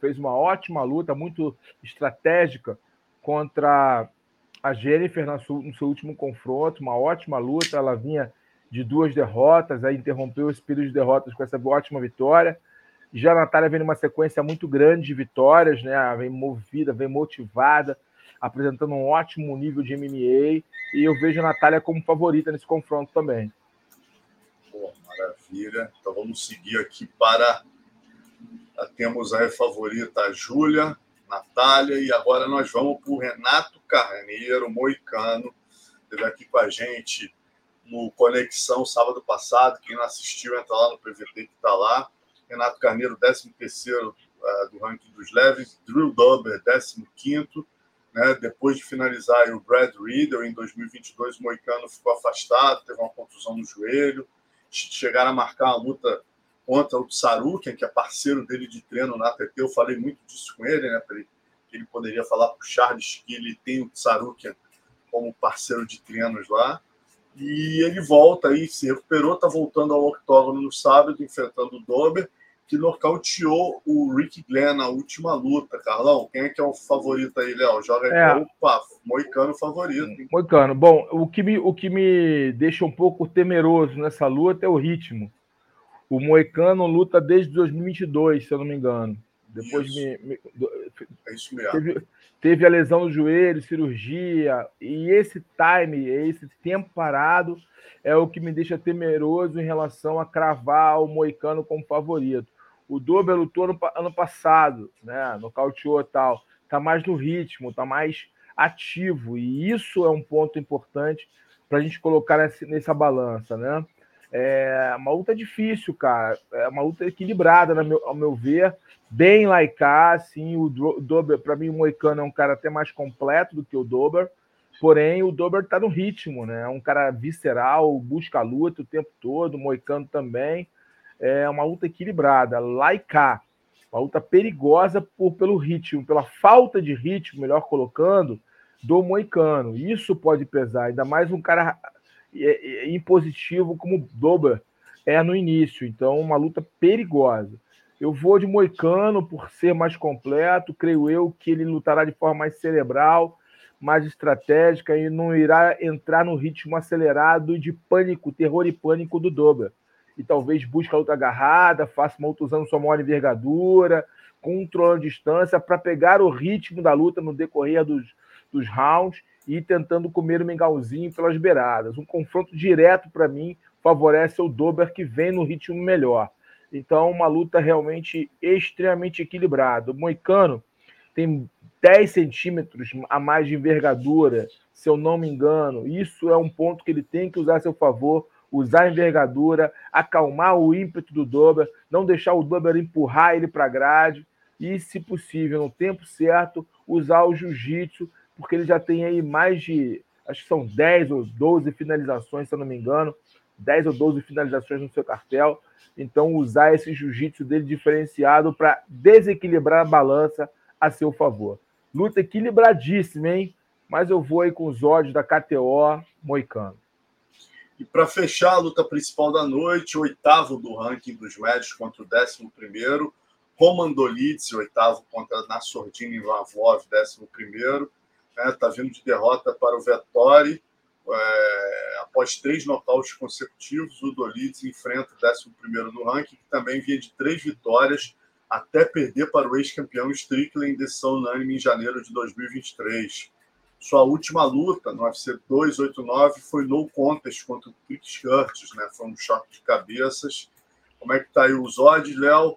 fez uma ótima luta, muito estratégica contra a Jennifer no seu último confronto, uma ótima luta. Ela vinha de duas derrotas, aí interrompeu esse período de derrotas com essa ótima vitória. Já a Natália vem numa sequência muito grande de vitórias, né? Vem movida, vem motivada apresentando um ótimo nível de MMA, e eu vejo a Natália como favorita nesse confronto também. Pô, maravilha. Então vamos seguir aqui para. Temos a favorita a Júlia, Natália, e agora nós vamos para o Renato Carneiro, moicano. Esteve aqui com a gente no Conexão sábado passado. Quem não assistiu, entra lá no PVT que está lá. Renato Carneiro, 13 terceiro uh, do ranking dos leves. Drew Dober, 15 quinto né? Depois de finalizar o Brad Riddle em 2022, o Moicano ficou afastado, teve uma contusão no joelho. Chegaram a marcar uma luta contra o Tsarukian, que é parceiro dele de treino na ATT. Eu falei muito disso com ele, né? Que ele poderia falar para o Charles que ele tem o Tsarukian como parceiro de treinos lá. E ele volta aí, se recuperou, está voltando ao octógono no sábado, enfrentando o Dober que nocauteou o Rick Glenn na última luta, Carlão. Quem é que é o favorito aí, Léo? Joga é. Opa, Moicano favorito. Hein? Moicano. Bom, o que, me, o que me deixa um pouco temeroso nessa luta é o ritmo. O Moicano luta desde 2022, se eu não me engano. Depois me, me, é isso mesmo. Teve, teve a lesão no joelho, cirurgia, e esse time, esse tempo parado, é o que me deixa temeroso em relação a cravar o Moicano como favorito. O Dober lutou no ano passado, né? Nocauteou e tal. Tá mais no ritmo, tá mais ativo. E isso é um ponto importante para a gente colocar nessa, nessa balança, né? É uma luta difícil, cara. É uma luta equilibrada, meu, ao meu ver. Bem laica, assim. O Dober, para mim, o Moicano é um cara até mais completo do que o Dober. Porém, o Dober tá no ritmo, né? É um cara visceral, busca a luta o tempo todo. O Moicano também é uma luta equilibrada, laica, uma luta perigosa por, pelo ritmo, pela falta de ritmo, melhor colocando, do Moicano. Isso pode pesar, ainda mais um cara é, é, impositivo como o Dober é no início. Então, uma luta perigosa. Eu vou de Moicano por ser mais completo, creio eu que ele lutará de forma mais cerebral, mais estratégica e não irá entrar no ritmo acelerado de pânico, terror e pânico do Dober e talvez busque a luta agarrada, faça uma luta usando sua maior envergadura, controlando a distância para pegar o ritmo da luta no decorrer dos, dos rounds e tentando comer o mingauzinho pelas beiradas. Um confronto direto, para mim, favorece o Dober, que vem no ritmo melhor. Então, uma luta realmente extremamente equilibrada. O Moicano tem 10 centímetros a mais de envergadura, se eu não me engano. Isso é um ponto que ele tem que usar a seu favor, usar a envergadura, acalmar o ímpeto do Dober, não deixar o Dober empurrar ele para a grade e, se possível, no tempo certo, usar o jiu-jitsu, porque ele já tem aí mais de, acho que são 10 ou 12 finalizações, se eu não me engano, 10 ou 12 finalizações no seu cartel. Então, usar esse jiu-jitsu dele diferenciado para desequilibrar a balança a seu favor. Luta equilibradíssima, hein? Mas eu vou aí com os ódios da KTO Moicano. E para fechar a luta principal da noite, oitavo do ranking dos médios contra o décimo primeiro, Roman Dolidze, oitavo contra Nassordini Ivavov, décimo primeiro. Está? Tá vindo de derrota para o Vettori. É, após três nocautes consecutivos, o Dolidze enfrenta o décimo primeiro no ranking, que também vinha de três vitórias até perder para o ex-campeão Strickland em decisão unânime em janeiro de 2023. Sua última luta no UFC 289 foi no contest contra o Chris Curtis, né? Foi um choque de cabeças. Como é que tá aí os odds, Léo?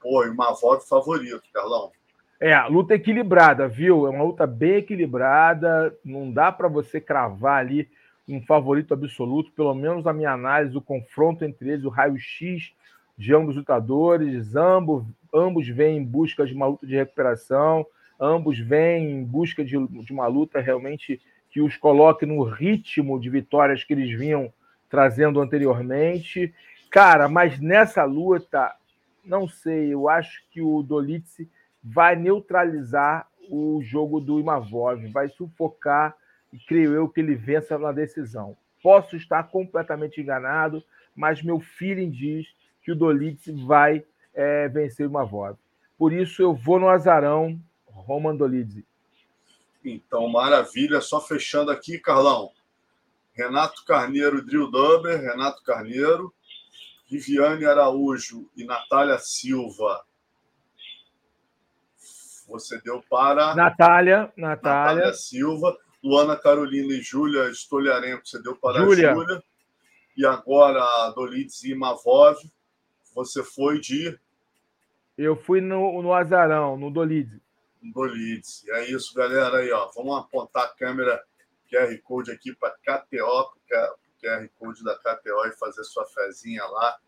Pô, e uma voz favorito, Carlão. É, luta equilibrada, viu? É uma luta bem equilibrada. Não dá para você cravar ali um favorito absoluto. Pelo menos a minha análise, o confronto entre eles, o raio-x de ambos lutadores. Ambos, ambos vêm em busca de uma luta de recuperação. Ambos vêm em busca de, de uma luta realmente que os coloque no ritmo de vitórias que eles vinham trazendo anteriormente. Cara, mas nessa luta, não sei, eu acho que o Dolitze vai neutralizar o jogo do Imavov, vai sufocar e creio eu que ele vença na decisão. Posso estar completamente enganado, mas meu feeling diz que o Dolitze vai é, vencer o Imavov. Por isso eu vou no azarão, Roman Dolidze. Então, maravilha. Só fechando aqui, Carlão. Renato Carneiro, Drill Duber, Renato Carneiro, Viviane Araújo e Natália Silva você deu para. Natália, Natália. Natália Silva, Luana Carolina e Júlia Stoliarenko, você deu para Júlia. a Júlia. E agora a Dolitz e Mavov, você foi de. Eu fui no, no Azarão, no Dolitz. No Dolitz. É isso, galera. Aí, ó. Vamos apontar a câmera QR Code aqui para KTO, QR Code da KTO e fazer sua fezinha lá.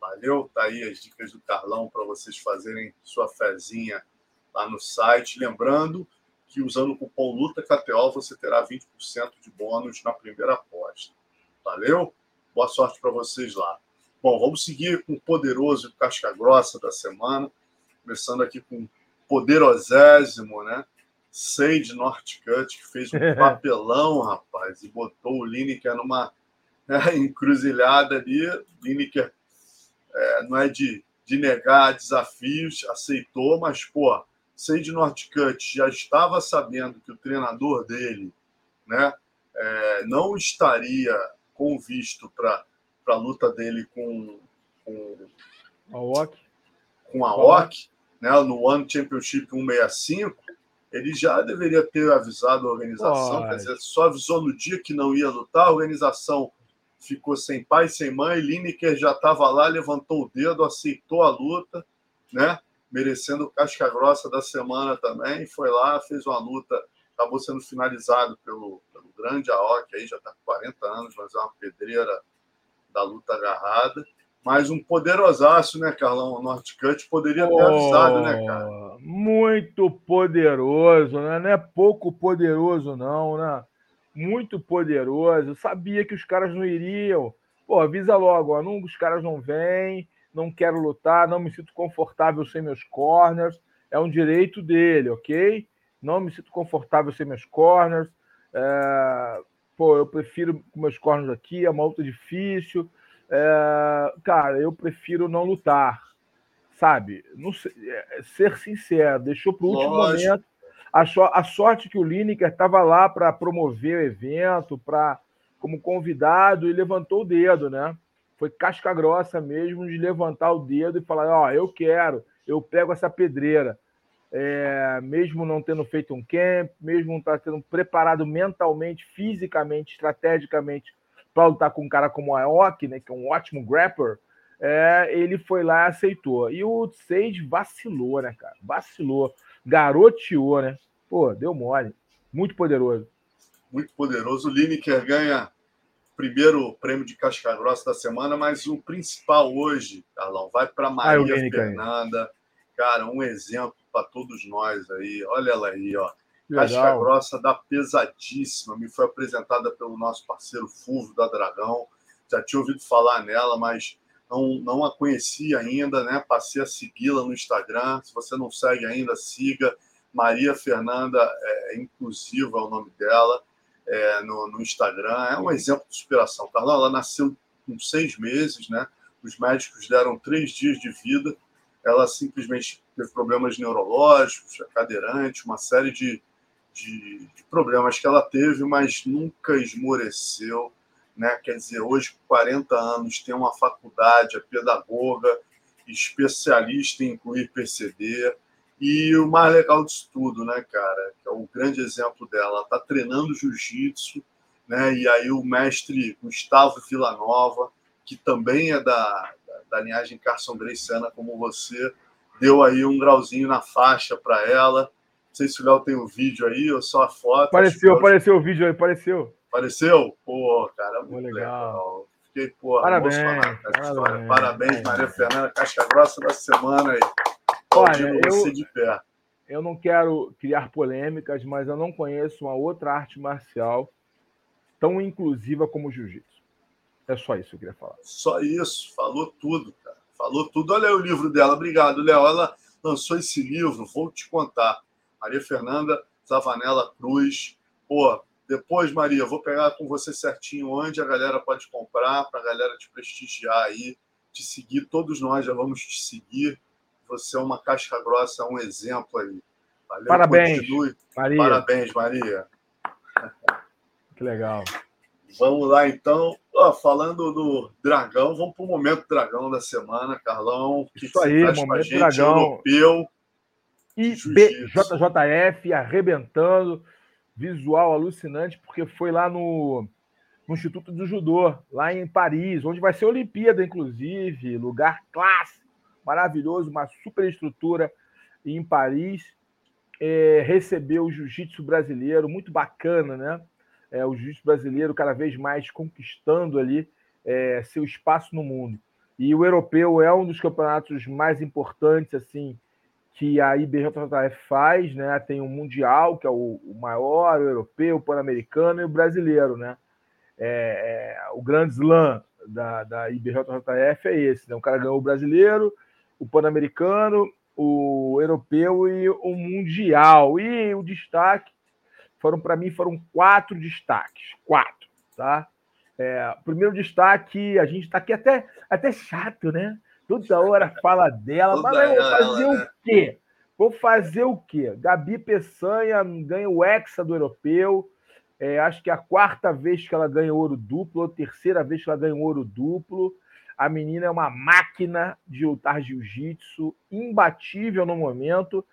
Valeu? Tá aí as dicas do Carlão para vocês fazerem sua fezinha lá no site. Lembrando que usando o cupom LUTAKTO você terá 20% de bônus na primeira aposta. Valeu? Boa sorte para vocês lá. Bom, vamos seguir com o poderoso casca grossa da semana, começando aqui com o poderosésimo, né? Sage Northcutt, que fez um papelão, rapaz, e botou o Lineker numa né, encruzilhada ali. Lineker é, não é de, de negar desafios, aceitou, mas, pô, Sage Northcutt já estava sabendo que o treinador dele né, é, não estaria com visto para a luta dele com, com a OC, com a OC né, no One Championship 165, ele já deveria ter avisado a organização, quer dizer, só avisou no dia que não ia lutar, a organização ficou sem pai, sem mãe, Lineker já estava lá, levantou o dedo, aceitou a luta, né? Merecendo o casca grossa da semana também. Foi lá, fez uma luta, acabou sendo finalizado pelo, pelo grande Aoki, aí já está com 40 anos, mas é uma pedreira da luta agarrada. Mas um poderosaço, né, Carlão? O Northcut poderia ter oh, avisado, né, cara? Muito poderoso, né? Não é pouco poderoso, não, né? Muito poderoso. Eu sabia que os caras não iriam. Pô, avisa logo, ó, não, os caras não vêm não quero lutar, não me sinto confortável sem meus corners. É um direito dele, ok? Não me sinto confortável sem meus corners. É, pô, eu prefiro com meus corners aqui, é uma luta difícil. É, cara, eu prefiro não lutar, sabe? Não sei, é, ser sincero, deixou para o último momento. A, a, sorte que o Lineker estava lá para promover o evento, para como convidado e levantou o dedo, né? Foi casca grossa mesmo de levantar o dedo e falar: Ó, oh, eu quero, eu pego essa pedreira. É, mesmo não tendo feito um camp, mesmo não estar tá tendo preparado mentalmente, fisicamente, estrategicamente para lutar com um cara como o Aoki, né, que é um ótimo grappler, é, ele foi lá e aceitou. E o Sage vacilou, né, cara? Vacilou. Garoteou, né? Pô, deu mole. Muito poderoso. Muito poderoso. O Lineker ganha primeiro prêmio de casca grossa da semana, mas o principal hoje, Carlão, vai para Maria ah, Fernanda. Cara, um exemplo para todos nós aí. Olha ela aí, ó. Casca grossa da pesadíssima. Me foi apresentada pelo nosso parceiro Fulvio da Dragão. Já tinha ouvido falar nela, mas não, não a conhecia ainda, né? Passei a segui-la no Instagram. Se você não segue ainda, siga. Maria Fernanda é, Inclusiva é o nome dela é, no, no, Instagram. É um exemplo de inspiração. Carlão, ela nasceu com seis meses, né? Os médicos deram três dias de vida. Ela simplesmente teve problemas neurológicos, cadeirante, uma série de, de, de problemas que ela teve, mas nunca esmoreceu né? Quer dizer, hoje, com 40 anos, tem uma faculdade, é pedagoga, especialista em incluir PCD. E o mais legal disso tudo, né, cara, que é o grande exemplo dela, ela está treinando jiu-jitsu, né? E aí o mestre Gustavo Villanova, que também é da, da, da linhagem Carson Graciana, como você, deu aí um grauzinho na faixa para ela. Não sei se o Léo tem o vídeo aí ou só a foto. Apareceu, apareceu o vídeo aí, apareceu. Apareceu? Pô, cara, muito legal. legal. Fiquei, pô, parabéns, parabéns, Parabéns, Maria Fernanda, casca grossa da semana aí. Olha, eu, de pé. eu não quero criar polêmicas, mas eu não conheço uma outra arte marcial tão inclusiva como o jiu-jitsu. É só isso que eu queria falar. Só isso, falou tudo, cara. Falou tudo. Olha aí o livro dela. Obrigado, Léo. Ela lançou esse livro, vou te contar. Maria Fernanda Zavanella Cruz. Pô, depois, Maria, vou pegar com você certinho onde a galera pode comprar, para a galera te prestigiar aí, te seguir. Todos nós já vamos te seguir. Você é uma casca grossa, um exemplo aí. Valeu, Parabéns, continue. Maria. Parabéns, Maria. Que legal. Vamos lá, então. Oh, falando do Dragão, vamos para o momento Dragão da semana, Carlão. Que Isso aí, momento gente, Dragão. Europeu. E BJJF arrebentando visual alucinante, porque foi lá no, no Instituto do Judô, lá em Paris, onde vai ser a Olimpíada, inclusive, lugar clássico, maravilhoso, uma super estrutura em Paris. É, recebeu o jiu-jitsu brasileiro, muito bacana, né? É, o jiu-jitsu brasileiro cada vez mais conquistando ali é, seu espaço no mundo. E o europeu é um dos campeonatos mais importantes, assim, que a IBJJF faz, né? Tem o Mundial, que é o, maior, o europeu, o pan-americano e o brasileiro, né? É, é, o grande slam da, da IBJJF é esse, né? O cara ganhou o brasileiro, o pan-americano, o europeu e o mundial. E o destaque foram para mim foram quatro destaques, quatro, tá? É, primeiro destaque, a gente está aqui até até chato, né? Toda hora fala dela, Toda mas vou fazer ela, o né? quê? Vou fazer o quê? Gabi Peçanha ganha o Hexa do Europeu. É, acho que é a quarta vez que ela ganha ouro duplo, ou terceira vez que ela ganha ouro duplo. A menina é uma máquina de lutar jiu-jitsu, imbatível no momento.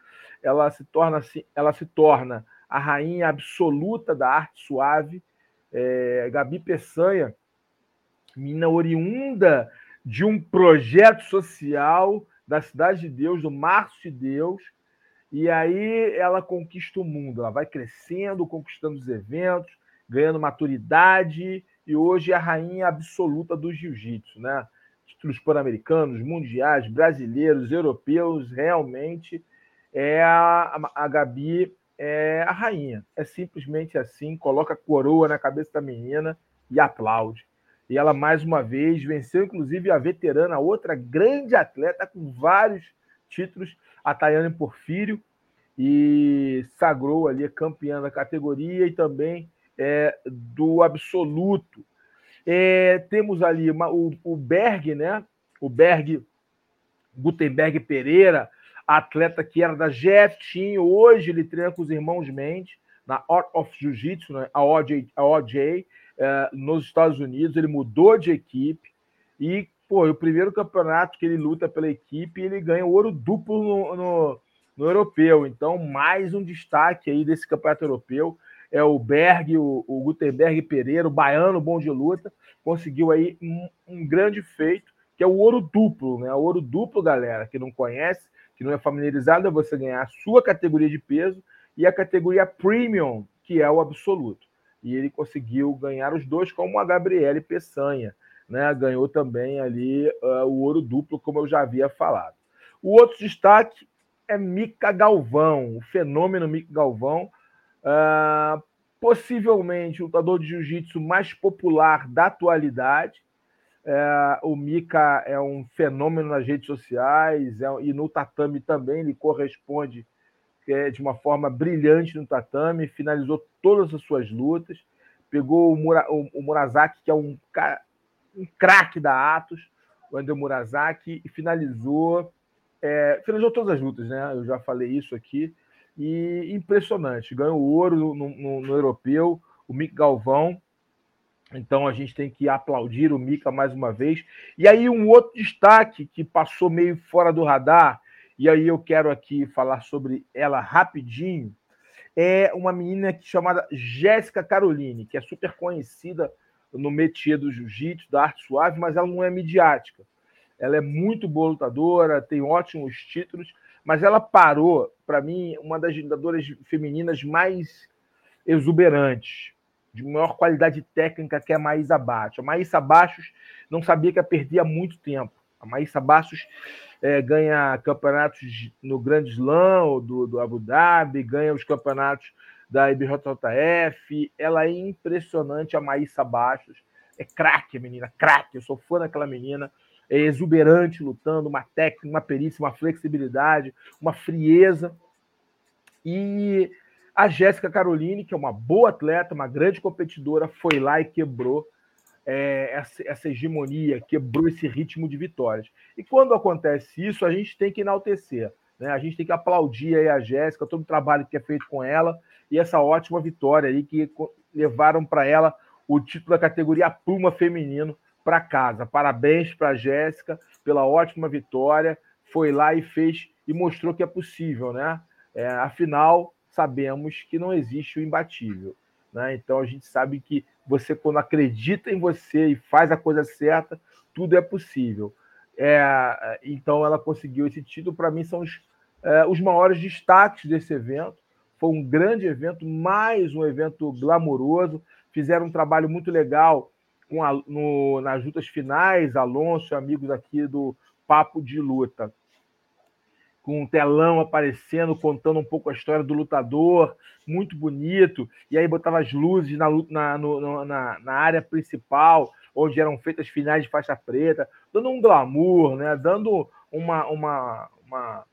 Ela se torna, ela se torna a rainha absoluta da arte suave. É, Gabi Peçanha, menina oriunda de um projeto social da Cidade de Deus, do Março de Deus, e aí ela conquista o mundo, ela vai crescendo, conquistando os eventos, ganhando maturidade, e hoje é a rainha absoluta do jiu-jitsu, né? Títulos pan-americanos, mundiais, brasileiros, europeus, realmente é a, a Gabi é a rainha. É simplesmente assim, coloca a coroa na cabeça da menina e aplaude. E ela, mais uma vez, venceu, inclusive, a veterana, outra grande atleta com vários títulos, a Tayane Porfírio, e sagrou ali campeã da categoria e também é, do absoluto. É, temos ali uma, o, o Berg, né? O Berg, Gutenberg Pereira, atleta que era da GF Team, hoje ele treina com os irmãos Mendes na Art of Jiu-Jitsu, né? a OJ, a OJ é, nos Estados Unidos, ele mudou de equipe, E, pô, o primeiro campeonato que ele luta pela equipe, ele ganha ouro duplo no, no, no europeu. Então, mais um destaque aí desse campeonato europeu é o Berg, o, o Gutenberg Pereira, o baiano bom de luta, conseguiu aí um, um, grande feito, que é o ouro duplo, né? O ouro duplo, galera, que não conhece, que não é familiarizado, é você ganhar a sua categoria de peso e a categoria premium, que é o absoluto. E ele conseguiu ganhar os dois, como a Gabriele Peçanha, né? Ganhou também ali uh, o ouro duplo, como eu já havia falado. O outro destaque é Mica Galvão, o fenômeno Mica Galvão, Uh, possivelmente o lutador de jiu-jitsu mais popular da atualidade. Uh, o Mika é um fenômeno nas redes sociais é, e no tatame também ele corresponde é, de uma forma brilhante no tatame, finalizou todas as suas lutas, pegou o, Mura, o, o Murazaki, que é um, um craque da Atos, o André Murazaki, e finalizou, é, finalizou todas as lutas, né? Eu já falei isso aqui e impressionante. Ganhou ouro no, no, no, europeu, o Mick Galvão. Então a gente tem que aplaudir o Mika mais uma vez. E aí, um outro destaque que passou meio fora do radar, e aí eu quero aqui falar sobre ela rapidinho, é uma menina chamada Jéssica Caroline, que é super conhecida no métier do jiu-jitsu, da arte suave, mas ela não é midiática. Ela é muito boa lutadora, tem ótimos títulos, mas ela parou, para mim, uma das lutadoras femininas mais exuberantes, de maior qualidade técnica que é a Maísa Bastos. A Maísa Bastos não sabia que ia perder há muito tempo. A Maísa Bastos é, ganha campeonatos no Grande Slam do, do Abu Dhabi, ganha os campeonatos da IBJJF. Ela é impressionante, a Maísa Bastos. É craque, menina, craque. Eu sou fã daquela menina exuberante lutando, uma técnica, uma perícia, uma flexibilidade, uma frieza. E a Jéssica Caroline, que é uma boa atleta, uma grande competidora, foi lá e quebrou é, essa, essa, hegemonia, quebrou esse ritmo de vitórias. E quando acontece isso, a gente tem que enaltecer. Né? A gente tem que aplaudir aí a Jéssica, todo o trabalho que é feito com ela e essa ótima vitória aí que levaram para ela o título da categoria Pluma Feminino para casa. Parabéns para a Jéssica pela ótima vitória. Foi lá e fez e mostrou que é possível, né? É, afinal, sabemos que não existe o imbatível. Né? Então a gente sabe que você, quando acredita em você e faz a coisa certa, tudo é possível. É, então ela conseguiu esse título. Para mim, são os, é, os maiores destaques desse evento. Foi um grande evento, mais um evento glamouroso. Fizeram um trabalho muito legal com a, no, nas lutas finais, Alonso amigos aqui do Papo de Luta, com um telão aparecendo, contando um pouco a história do lutador, muito bonito, e aí botava as luzes na, na, no, na, na área principal, onde eram feitas finais de faixa preta, dando um glamour, né? dando uma, uma, uma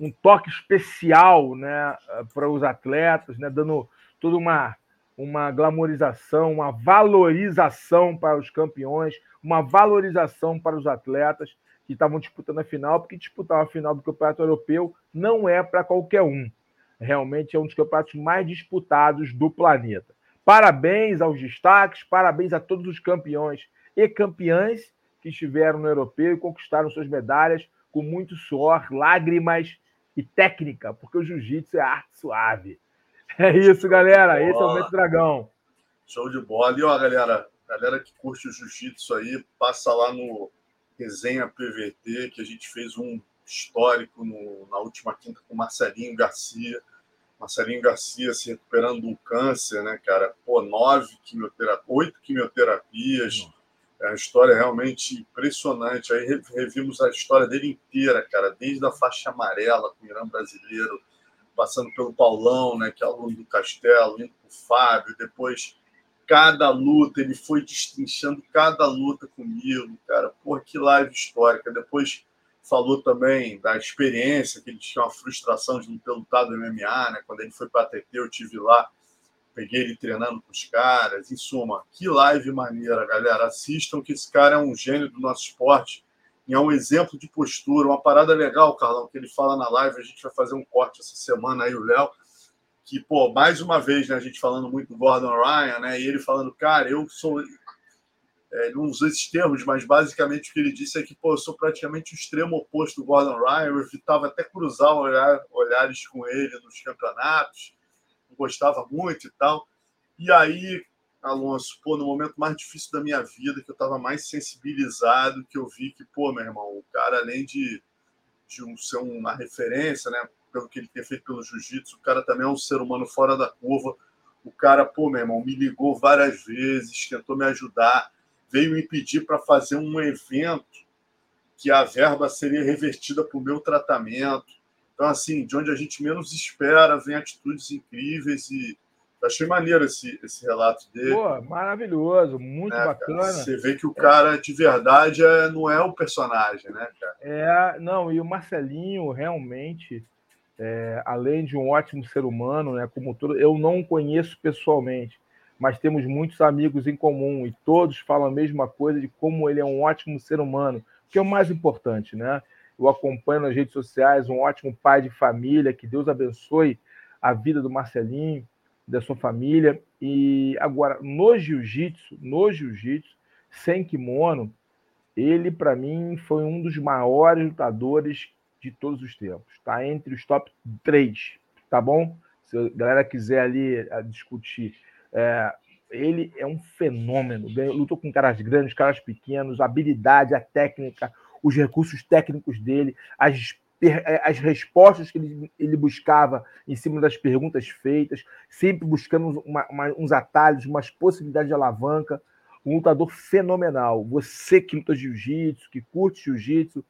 um toque especial né? para os atletas, né? dando toda uma uma glamorização, uma valorização para os campeões, uma valorização para os atletas que estavam disputando a final, porque disputar a final do Campeonato Europeu não é para qualquer um. Realmente é um dos campeonatos mais disputados do planeta. Parabéns aos destaques, parabéns a todos os campeões e campeãs que estiveram no Europeu e conquistaram suas medalhas com muito suor, lágrimas e técnica, porque o jiu-jitsu é arte suave. É isso, galera. Esse é o Mente Dragão. Show de bola. E ó, galera, galera que curte o jiu-jitsu aí, passa lá no Resenha PVT, que a gente fez um histórico no, na última quinta com Marcelinho Garcia. Marcelinho Garcia se recuperando do câncer, né, cara? Pô, nove quimioterapias, oito quimioterapias. É uma história realmente impressionante. Aí revimos a história dele inteira, cara, desde a faixa amarela com o Irã brasileiro, passando pelo Paulão, né, que é aluno do Castelo, indo para o Fábio, depois cada luta, ele foi destrinchando cada luta comigo, cara. Pô, que live histórica. Depois falou também da experiência, que ele tinha uma frustração de não ter lutado MMA, né? Quando ele foi para a TT, eu tive lá, peguei ele treinando com os caras. Em suma, que live maneira, galera. Assistam, que esse cara é um gênio do nosso esporte e é um exemplo de postura, uma parada legal, Carlão, que ele fala na live, a gente vai fazer um corte essa semana aí, o Léo, que, pô, mais uma vez, né, a gente falando muito do Gordon Ryan, né, e ele falando, cara, eu sou... é, não usou esses termos, mas basicamente o que ele disse é que pô, eu sou praticamente o extremo oposto do Gordon Ryan, eu evitava até cruzar olhar, olhares com ele nos campeonatos, não gostava muito e tal. E aí, Alonso, pô, no momento mais difícil da minha vida, que eu estava mais sensibilizado, que eu vi que, pô, meu irmão, o cara, além de, de um, ser uma referência, né, pelo que ele tem feito pelo jiu-jitsu, o cara também é um ser humano fora da curva. O cara, pô, meu irmão, me ligou várias vezes, tentou me ajudar, veio me pedir para fazer um evento que a verba seria revertida para o meu tratamento. Então, assim, de onde a gente menos espera, vem atitudes incríveis e achei maneiro esse, esse relato dele. Pô, maravilhoso, muito é, bacana. Cara, você vê que o cara de verdade é, não é o personagem, né, cara? É, não, e o Marcelinho realmente, é, além de um ótimo ser humano, né, como todo, eu não o conheço pessoalmente, mas temos muitos amigos em comum e todos falam a mesma coisa de como ele é um ótimo ser humano, que é o mais importante, né? Eu acompanho nas redes sociais, um ótimo pai de família, que Deus abençoe a vida do Marcelinho, da sua família. E agora, no jiu-jitsu, no jiu-jitsu, sem kimono, ele, para mim, foi um dos maiores lutadores de todos os tempos. Está entre os top 3, tá bom? Se a galera quiser ali discutir é, ele é um fenômeno. Lutou com caras grandes, caras pequenos, habilidade, a técnica, os recursos técnicos dele, as, as respostas que ele, ele buscava em cima das perguntas feitas, sempre buscando uma, uma, uns atalhos, umas possibilidades de alavanca. Um lutador fenomenal. Você que luta jiu-jitsu, que curte jiu-jitsu,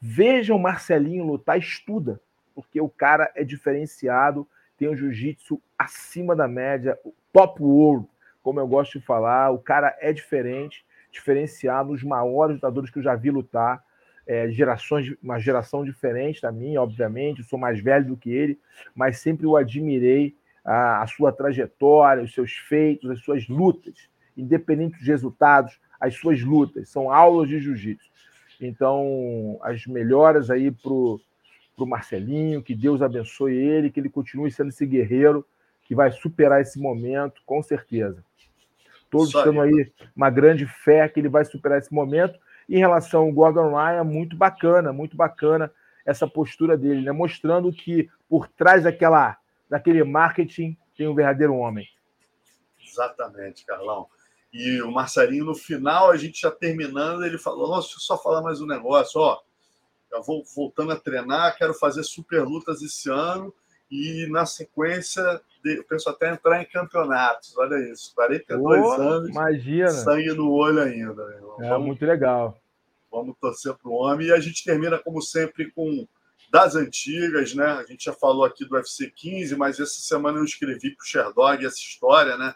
veja o Marcelinho lutar, estuda, porque o cara é diferenciado, tem um jiu-jitsu acima da média, top world, como eu gosto de falar. O cara é diferente, diferenciado, os maiores lutadores que eu já vi lutar. É, gerações, uma geração diferente da minha, obviamente, eu sou mais velho do que ele, mas sempre o admirei a, a sua trajetória, os seus feitos, as suas lutas, independente dos resultados, as suas lutas, são aulas de jiu-jitsu. Então, as melhoras aí pro, pro Marcelinho, que Deus abençoe ele, que ele continue sendo esse guerreiro que vai superar esse momento, com certeza. Todos temos aí uma grande fé que ele vai superar esse momento. Em relação ao Gordon Ryan, muito bacana, muito bacana essa postura dele, né? mostrando que por trás daquela, daquele marketing tem um verdadeiro homem. Exatamente, Carlão. E o Marcelinho, no final, a gente já terminando, ele falou: Nossa, deixa eu só falar mais um negócio, ó. Eu vou voltando a treinar, quero fazer super lutas esse ano e na sequência eu penso até entrar em campeonatos. Olha isso, 42 oh, anos, imagina. sangue no olho ainda. É vamos, muito legal. Vamos torcer para o homem. E a gente termina, como sempre, com das antigas, né? A gente já falou aqui do UFC 15, mas essa semana eu escrevi para o Sherdog essa história, né?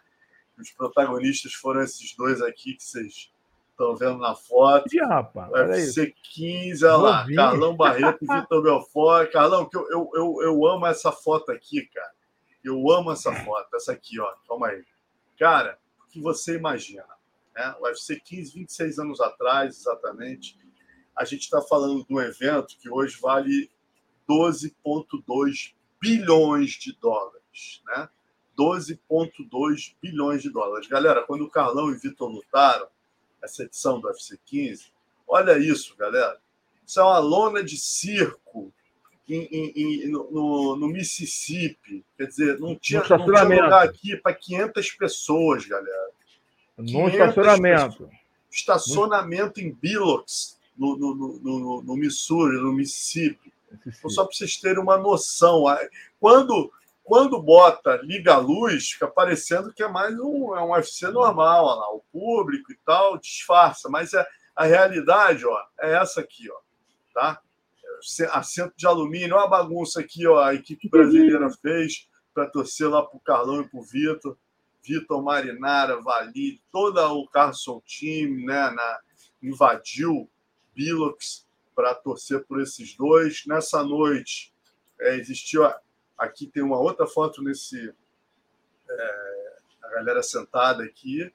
Os protagonistas foram esses dois aqui que vocês Estão vendo na foto. E, rapaz, UFC 15, olha lá. Carlão Barreto e Vitor Belfort. Carlão, que eu, eu, eu, eu amo essa foto aqui, cara. Eu amo essa foto. Essa aqui, ó. Calma aí. Cara, o que você imagina? Né? O UFC 15, 26 anos atrás, exatamente. A gente está falando de um evento que hoje vale 12,2 bilhões de dólares, né? 12,2 bilhões de dólares. Galera, quando o Carlão e Vitor lutaram, essa edição do UFC 15. Olha isso, galera. Isso é uma lona de circo em, em, em, no, no, Mississippi. Quer dizer, não tinha, não tinha lugar aqui para 500 pessoas, galera. No estacionamento. Pessoas. Estacionamento em Bilox, no, no, no, no, Missouri, no Mississippi. Então, só para vocês terem uma noção. Quando quando bota, liga a luz, fica parecendo que é mais um, é um UFC normal, ó lá, o público e tal, disfarça, mas é, a realidade ó, é essa aqui, ó, tá? Assento de alumínio, olha a bagunça aqui, ó, a equipe brasileira fez para torcer lá para o Carlão e para o Vitor. Vitor Marinara, Vali, toda o Carson Team, né, na, invadiu Bilox para torcer por esses dois. Nessa noite é, existiu Aqui tem uma outra foto nesse. É, a galera sentada aqui.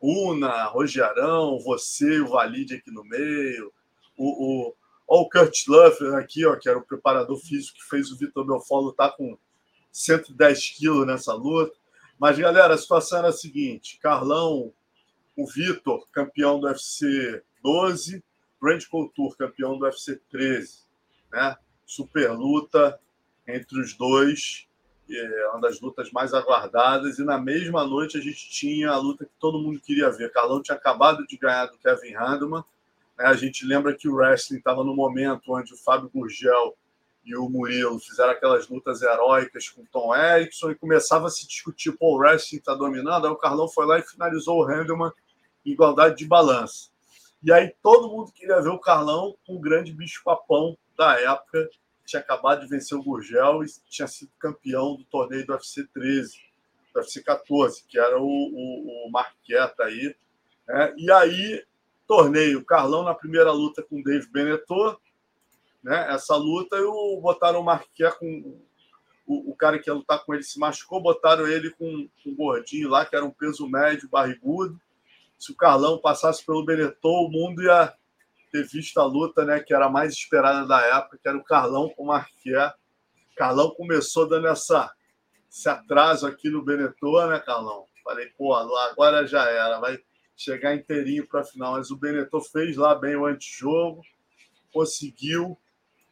Una, Rogerão, você, o Valide aqui no meio. O, o, ó, o Kurt Luffer aqui, ó, que era o preparador físico que fez o Vitor Belfort lutar com 110 quilos nessa luta. Mas, galera, a situação era a seguinte: Carlão o Vitor, campeão do UFC 12, Randy Couture, campeão do UFC 13. Né? Super luta entre os dois, é uma das lutas mais aguardadas. E na mesma noite a gente tinha a luta que todo mundo queria ver. Carlão tinha acabado de ganhar do Kevin Handelman. Né? A gente lembra que o wrestling estava no momento onde o Fábio Gurgel e o Murilo fizeram aquelas lutas heróicas com Tom Erickson e começava a se discutir, pô, o wrestling está dominando. Aí o Carlão foi lá e finalizou o Handelman em igualdade de balança. E aí todo mundo queria ver o Carlão com o grande bicho-papão da época, tinha acabado de vencer o Gurgel e tinha sido campeão do torneio do UFC 13, do UFC 14, que era o, o, o Marqueta aí. Né? E aí, torneio, Carlão na primeira luta com o Dave Benetot, né? essa luta, e botaram o Marquet com o, o, cara que ia lutar com ele se machucou, botaram ele com, com um gordinho lá, que era um peso médio, barrigudo. Se o Carlão passasse pelo Benetton, o mundo ia ter visto a luta, né, que era mais esperada da época, que era o Carlão com o Marquet. Carlão começou dando essa, esse atraso aqui no Benetton, né, Carlão? Falei, pô, agora já era, vai chegar inteirinho para a final. Mas o Benetton fez lá bem o antijogo, conseguiu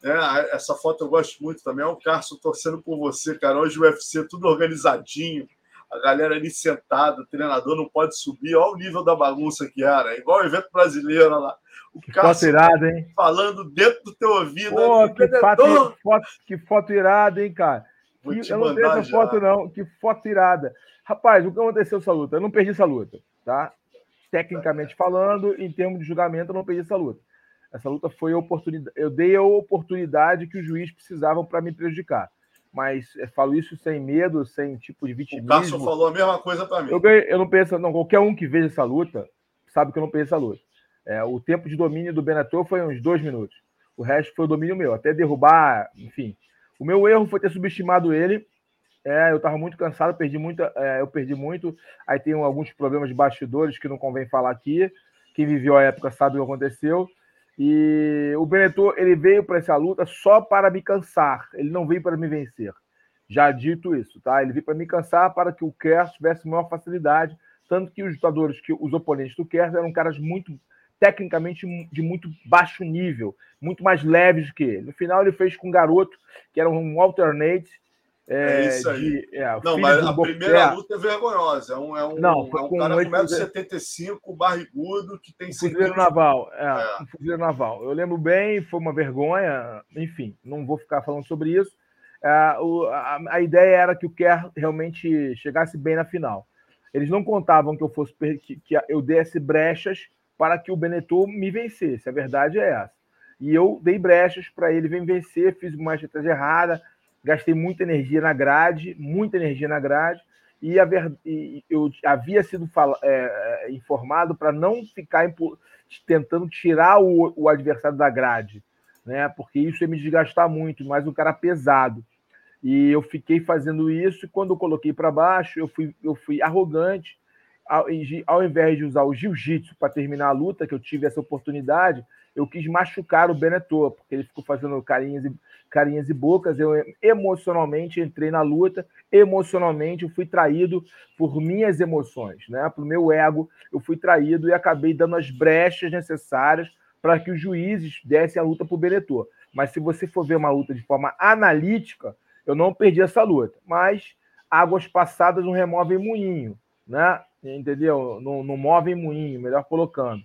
é, essa foto eu gosto muito também. É o Carson torcendo por você, cara. Hoje o UFC tudo organizadinho. A galera ali sentada, o treinador não pode subir. Olha o nível da bagunça que era. Igual o evento brasileiro lá. O que Carson irado, hein? falando dentro do teu ouvido. Pô, que, foto, foto, que foto irada, hein, cara? Que, eu não tenho essa já. foto, não. Que foto irada. Rapaz, o que aconteceu essa luta? Eu não perdi essa luta, tá? Tecnicamente falando, em termos de julgamento, eu não perdi essa luta. Essa luta foi a oportunidade. Eu dei a oportunidade que o juiz precisava para me prejudicar. Mas falo isso sem medo, sem tipo de vitimismo. O Cássio falou a mesma coisa para mim. Eu, eu não penso, não. Qualquer um que veja essa luta sabe que eu não penso essa luta. É, o tempo de domínio do Benator foi uns dois minutos. O resto foi o domínio meu, até derrubar, enfim. O meu erro foi ter subestimado ele. É, eu estava muito cansado, perdi muito, é, eu perdi muito. Aí tem alguns problemas de bastidores que não convém falar aqui. Quem viveu a época sabe o que aconteceu. E o Benetor ele veio para essa luta só para me cansar, ele não veio para me vencer. Já dito isso, tá? Ele veio para me cansar para que o Kerr tivesse maior facilidade, tanto que os lutadores, que os oponentes do Kerr eram caras muito tecnicamente de muito baixo nível, muito mais leves que ele. No final ele fez com um garoto que era um alternate é, é isso aí. De, é, não, mas a primeira luta é vergonhosa. É um, é um, não, é um cara com 1,75m, barrigudo, que tem fuzileiro naval. É, é. Um fuzileiro naval. Eu lembro bem, foi uma vergonha. Enfim, não vou ficar falando sobre isso. É, o, a, a, ideia era que o Kerr realmente chegasse bem na final. Eles não contavam que eu fosse que, que eu desse brechas para que o Benetton me vencesse. A verdade é essa. E eu dei brechas para ele vir vencer, fiz uma estratégia errada, gastei muita energia na grade, muita energia na grade, e, eu havia sido é, é informado para não ficar tentando tirar o, adversário da grade, né? Porque isso ia me desgastar muito, mais um cara pesado. E eu fiquei fazendo isso, e quando eu coloquei para baixo, eu fui, eu fui arrogante. Ao, ao invés de usar o jiu-jitsu para terminar a luta, que eu tive essa oportunidade, eu quis machucar o Benetor, porque ele ficou fazendo carinhas e, carinhas e bocas. Eu emocionalmente entrei na luta, emocionalmente eu fui traído por minhas emoções, né? Por meu ego, eu fui traído e acabei dando as brechas necessárias para que os juízes dessem a luta para o Benetor. Mas se você for ver uma luta de forma analítica, eu não perdi essa luta. Mas águas passadas não removem moinho, né? Entendeu? Não, não movem moinho, melhor colocando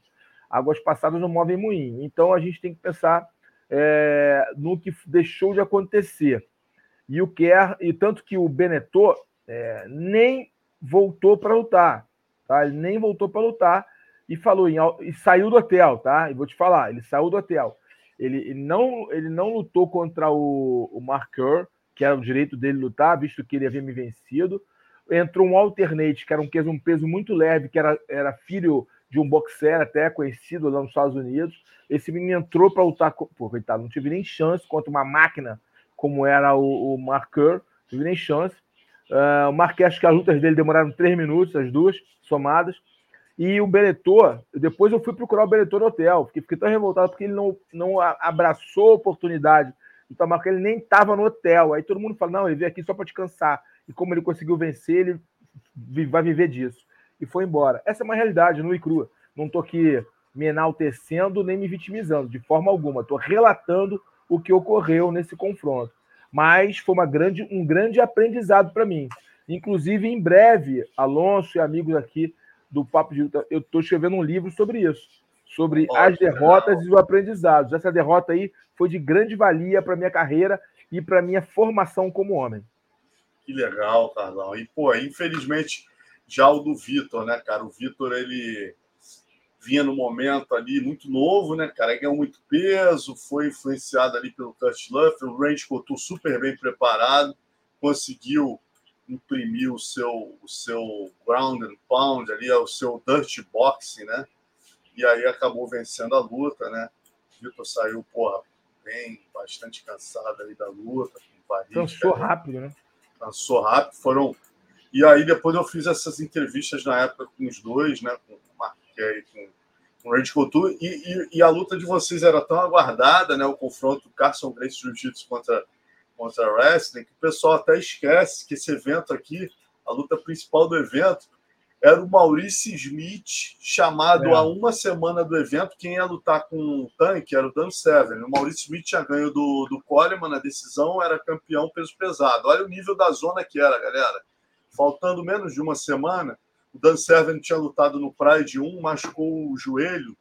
águas passadas não movem moinho. Então a gente tem que pensar é, no que deixou de acontecer. E o Kerr, e tanto que o Benetton é, nem voltou para lutar, tá? Ele nem voltou para lutar e falou em, e saiu do hotel, tá? E vou te falar, ele saiu do hotel. Ele, ele não, ele não lutou contra o, o que era o direito dele lutar, visto que ele havia me vencido. Entrou um alternate, que era um peso, um peso muito leve, que era, era filho de um boxer até conhecido lá nos Estados Unidos. Esse menino entrou para lutar. Pô, coitado, não tive nem chance contra uma máquina como era o, o Marker, não tive nem chance. Uh, o Marquez, acho que as lutas dele demoraram três minutos, as duas somadas. E o Benetor, depois eu fui procurar o Benetor no hotel, porque fiquei tão revoltado porque ele não, não abraçou a oportunidade Então, Marquez ele nem estava no hotel. Aí todo mundo fala: não, ele veio aqui só para descansar. E como ele conseguiu vencer, ele vai viver disso. e foi embora. Essa é uma realidade, nua e crua. Não estou aqui me enaltecendo nem me vitimizando, de forma alguma. Estou relatando o que ocorreu nesse confronto. Mas foi uma grande, um grande aprendizado para mim. Inclusive, em breve, Alonso e amigos aqui do Papo de Luta, eu estou escrevendo um livro sobre isso, sobre as derrotas e os aprendizados. Essa derrota aí foi de grande valia para minha carreira e para minha formação como homem. Que legal, Carlão. E, pô, infelizmente, já o do Vitor, né, cara? O Vitor, ele vinha no momento ali muito novo, né, cara? Ganhou muito peso, foi influenciado ali pelo Kurt Luff, o Range Couture super bem preparado, conseguiu imprimir o seu, o seu ground and pound ali, o seu dirty boxing, né? E aí acabou vencendo a luta, né? O Vitor saiu, porra, bem, bastante cansado ali da luta. Cansou rápido, né? Cansou rápido. Foram. E aí depois eu fiz essas entrevistas na época com os dois, né? Com o Marquei com, com o Randy Couture. E, e, e, a luta de vocês era tão aguardada, né? O confronto Carson Grace Jiu-Jitsu contra, contra Wrestling, que o pessoal até esquece que esse evento aqui, a luta principal do evento, era o Maurice Smith, chamado é. a uma semana do evento. Quem ia lutar com o tanque era o Dan Severn. O Maurice Smith tinha ganho do, do Coleman na decisão, era campeão peso pesado. Olha o nível da zona que era, galera. Faltando menos de uma semana, o Dan Severn tinha lutado no Pride 1, machucou o joelho,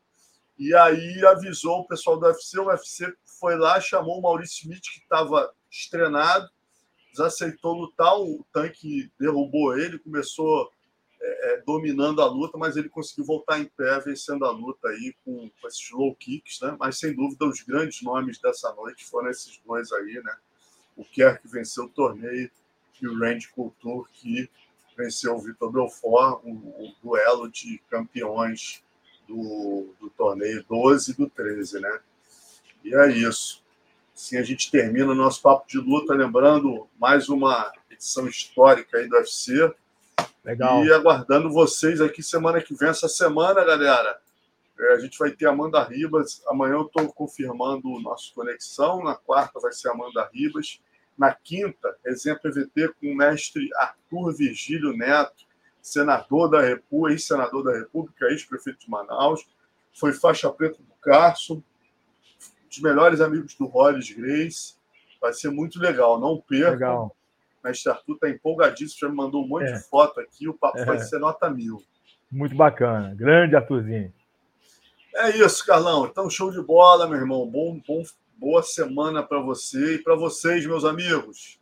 e aí avisou o pessoal do UFC. O UFC foi lá, chamou o Maurice Smith, que estava estrenado, aceitou lutar. O tanque derrubou ele, começou é, dominando a luta, mas ele conseguiu voltar em pé, vencendo a luta aí com, com esses low kicks, né? Mas sem dúvida os grandes nomes dessa noite foram esses dois aí, né? O Kerr que venceu o torneio e o Randy Couture que venceu o Vitor Belfort, o, o, duelo de campeões do, do torneio 12 e do 13, né? E é isso. Assim a gente termina o nosso papo de luta, lembrando mais uma edição histórica aí do UFC Legal. E aguardando vocês aqui semana que vem. Essa semana, galera, é, a gente vai ter Amanda Ribas. Amanhã eu estou confirmando o nosso conexão. Na quarta vai ser Amanda Ribas. Na quinta, exemplo PVT com o mestre Arthur Virgílio Neto, senador da República, ex-senador da República, ex-prefeito de Manaus. Foi faixa preta do Carso, dos melhores amigos do Hollis Grace. Vai ser muito legal, não perca. Legal mestre Arthur está empolgadíssimo, já me mandou um monte é. de foto aqui, o papo é. vai ser nota mil. Muito bacana. Grande Arthurzinho. É isso, Carlão. Então, show de bola, meu irmão. Bom, bom, boa semana para você e para vocês, meus amigos.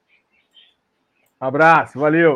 abraço, valeu.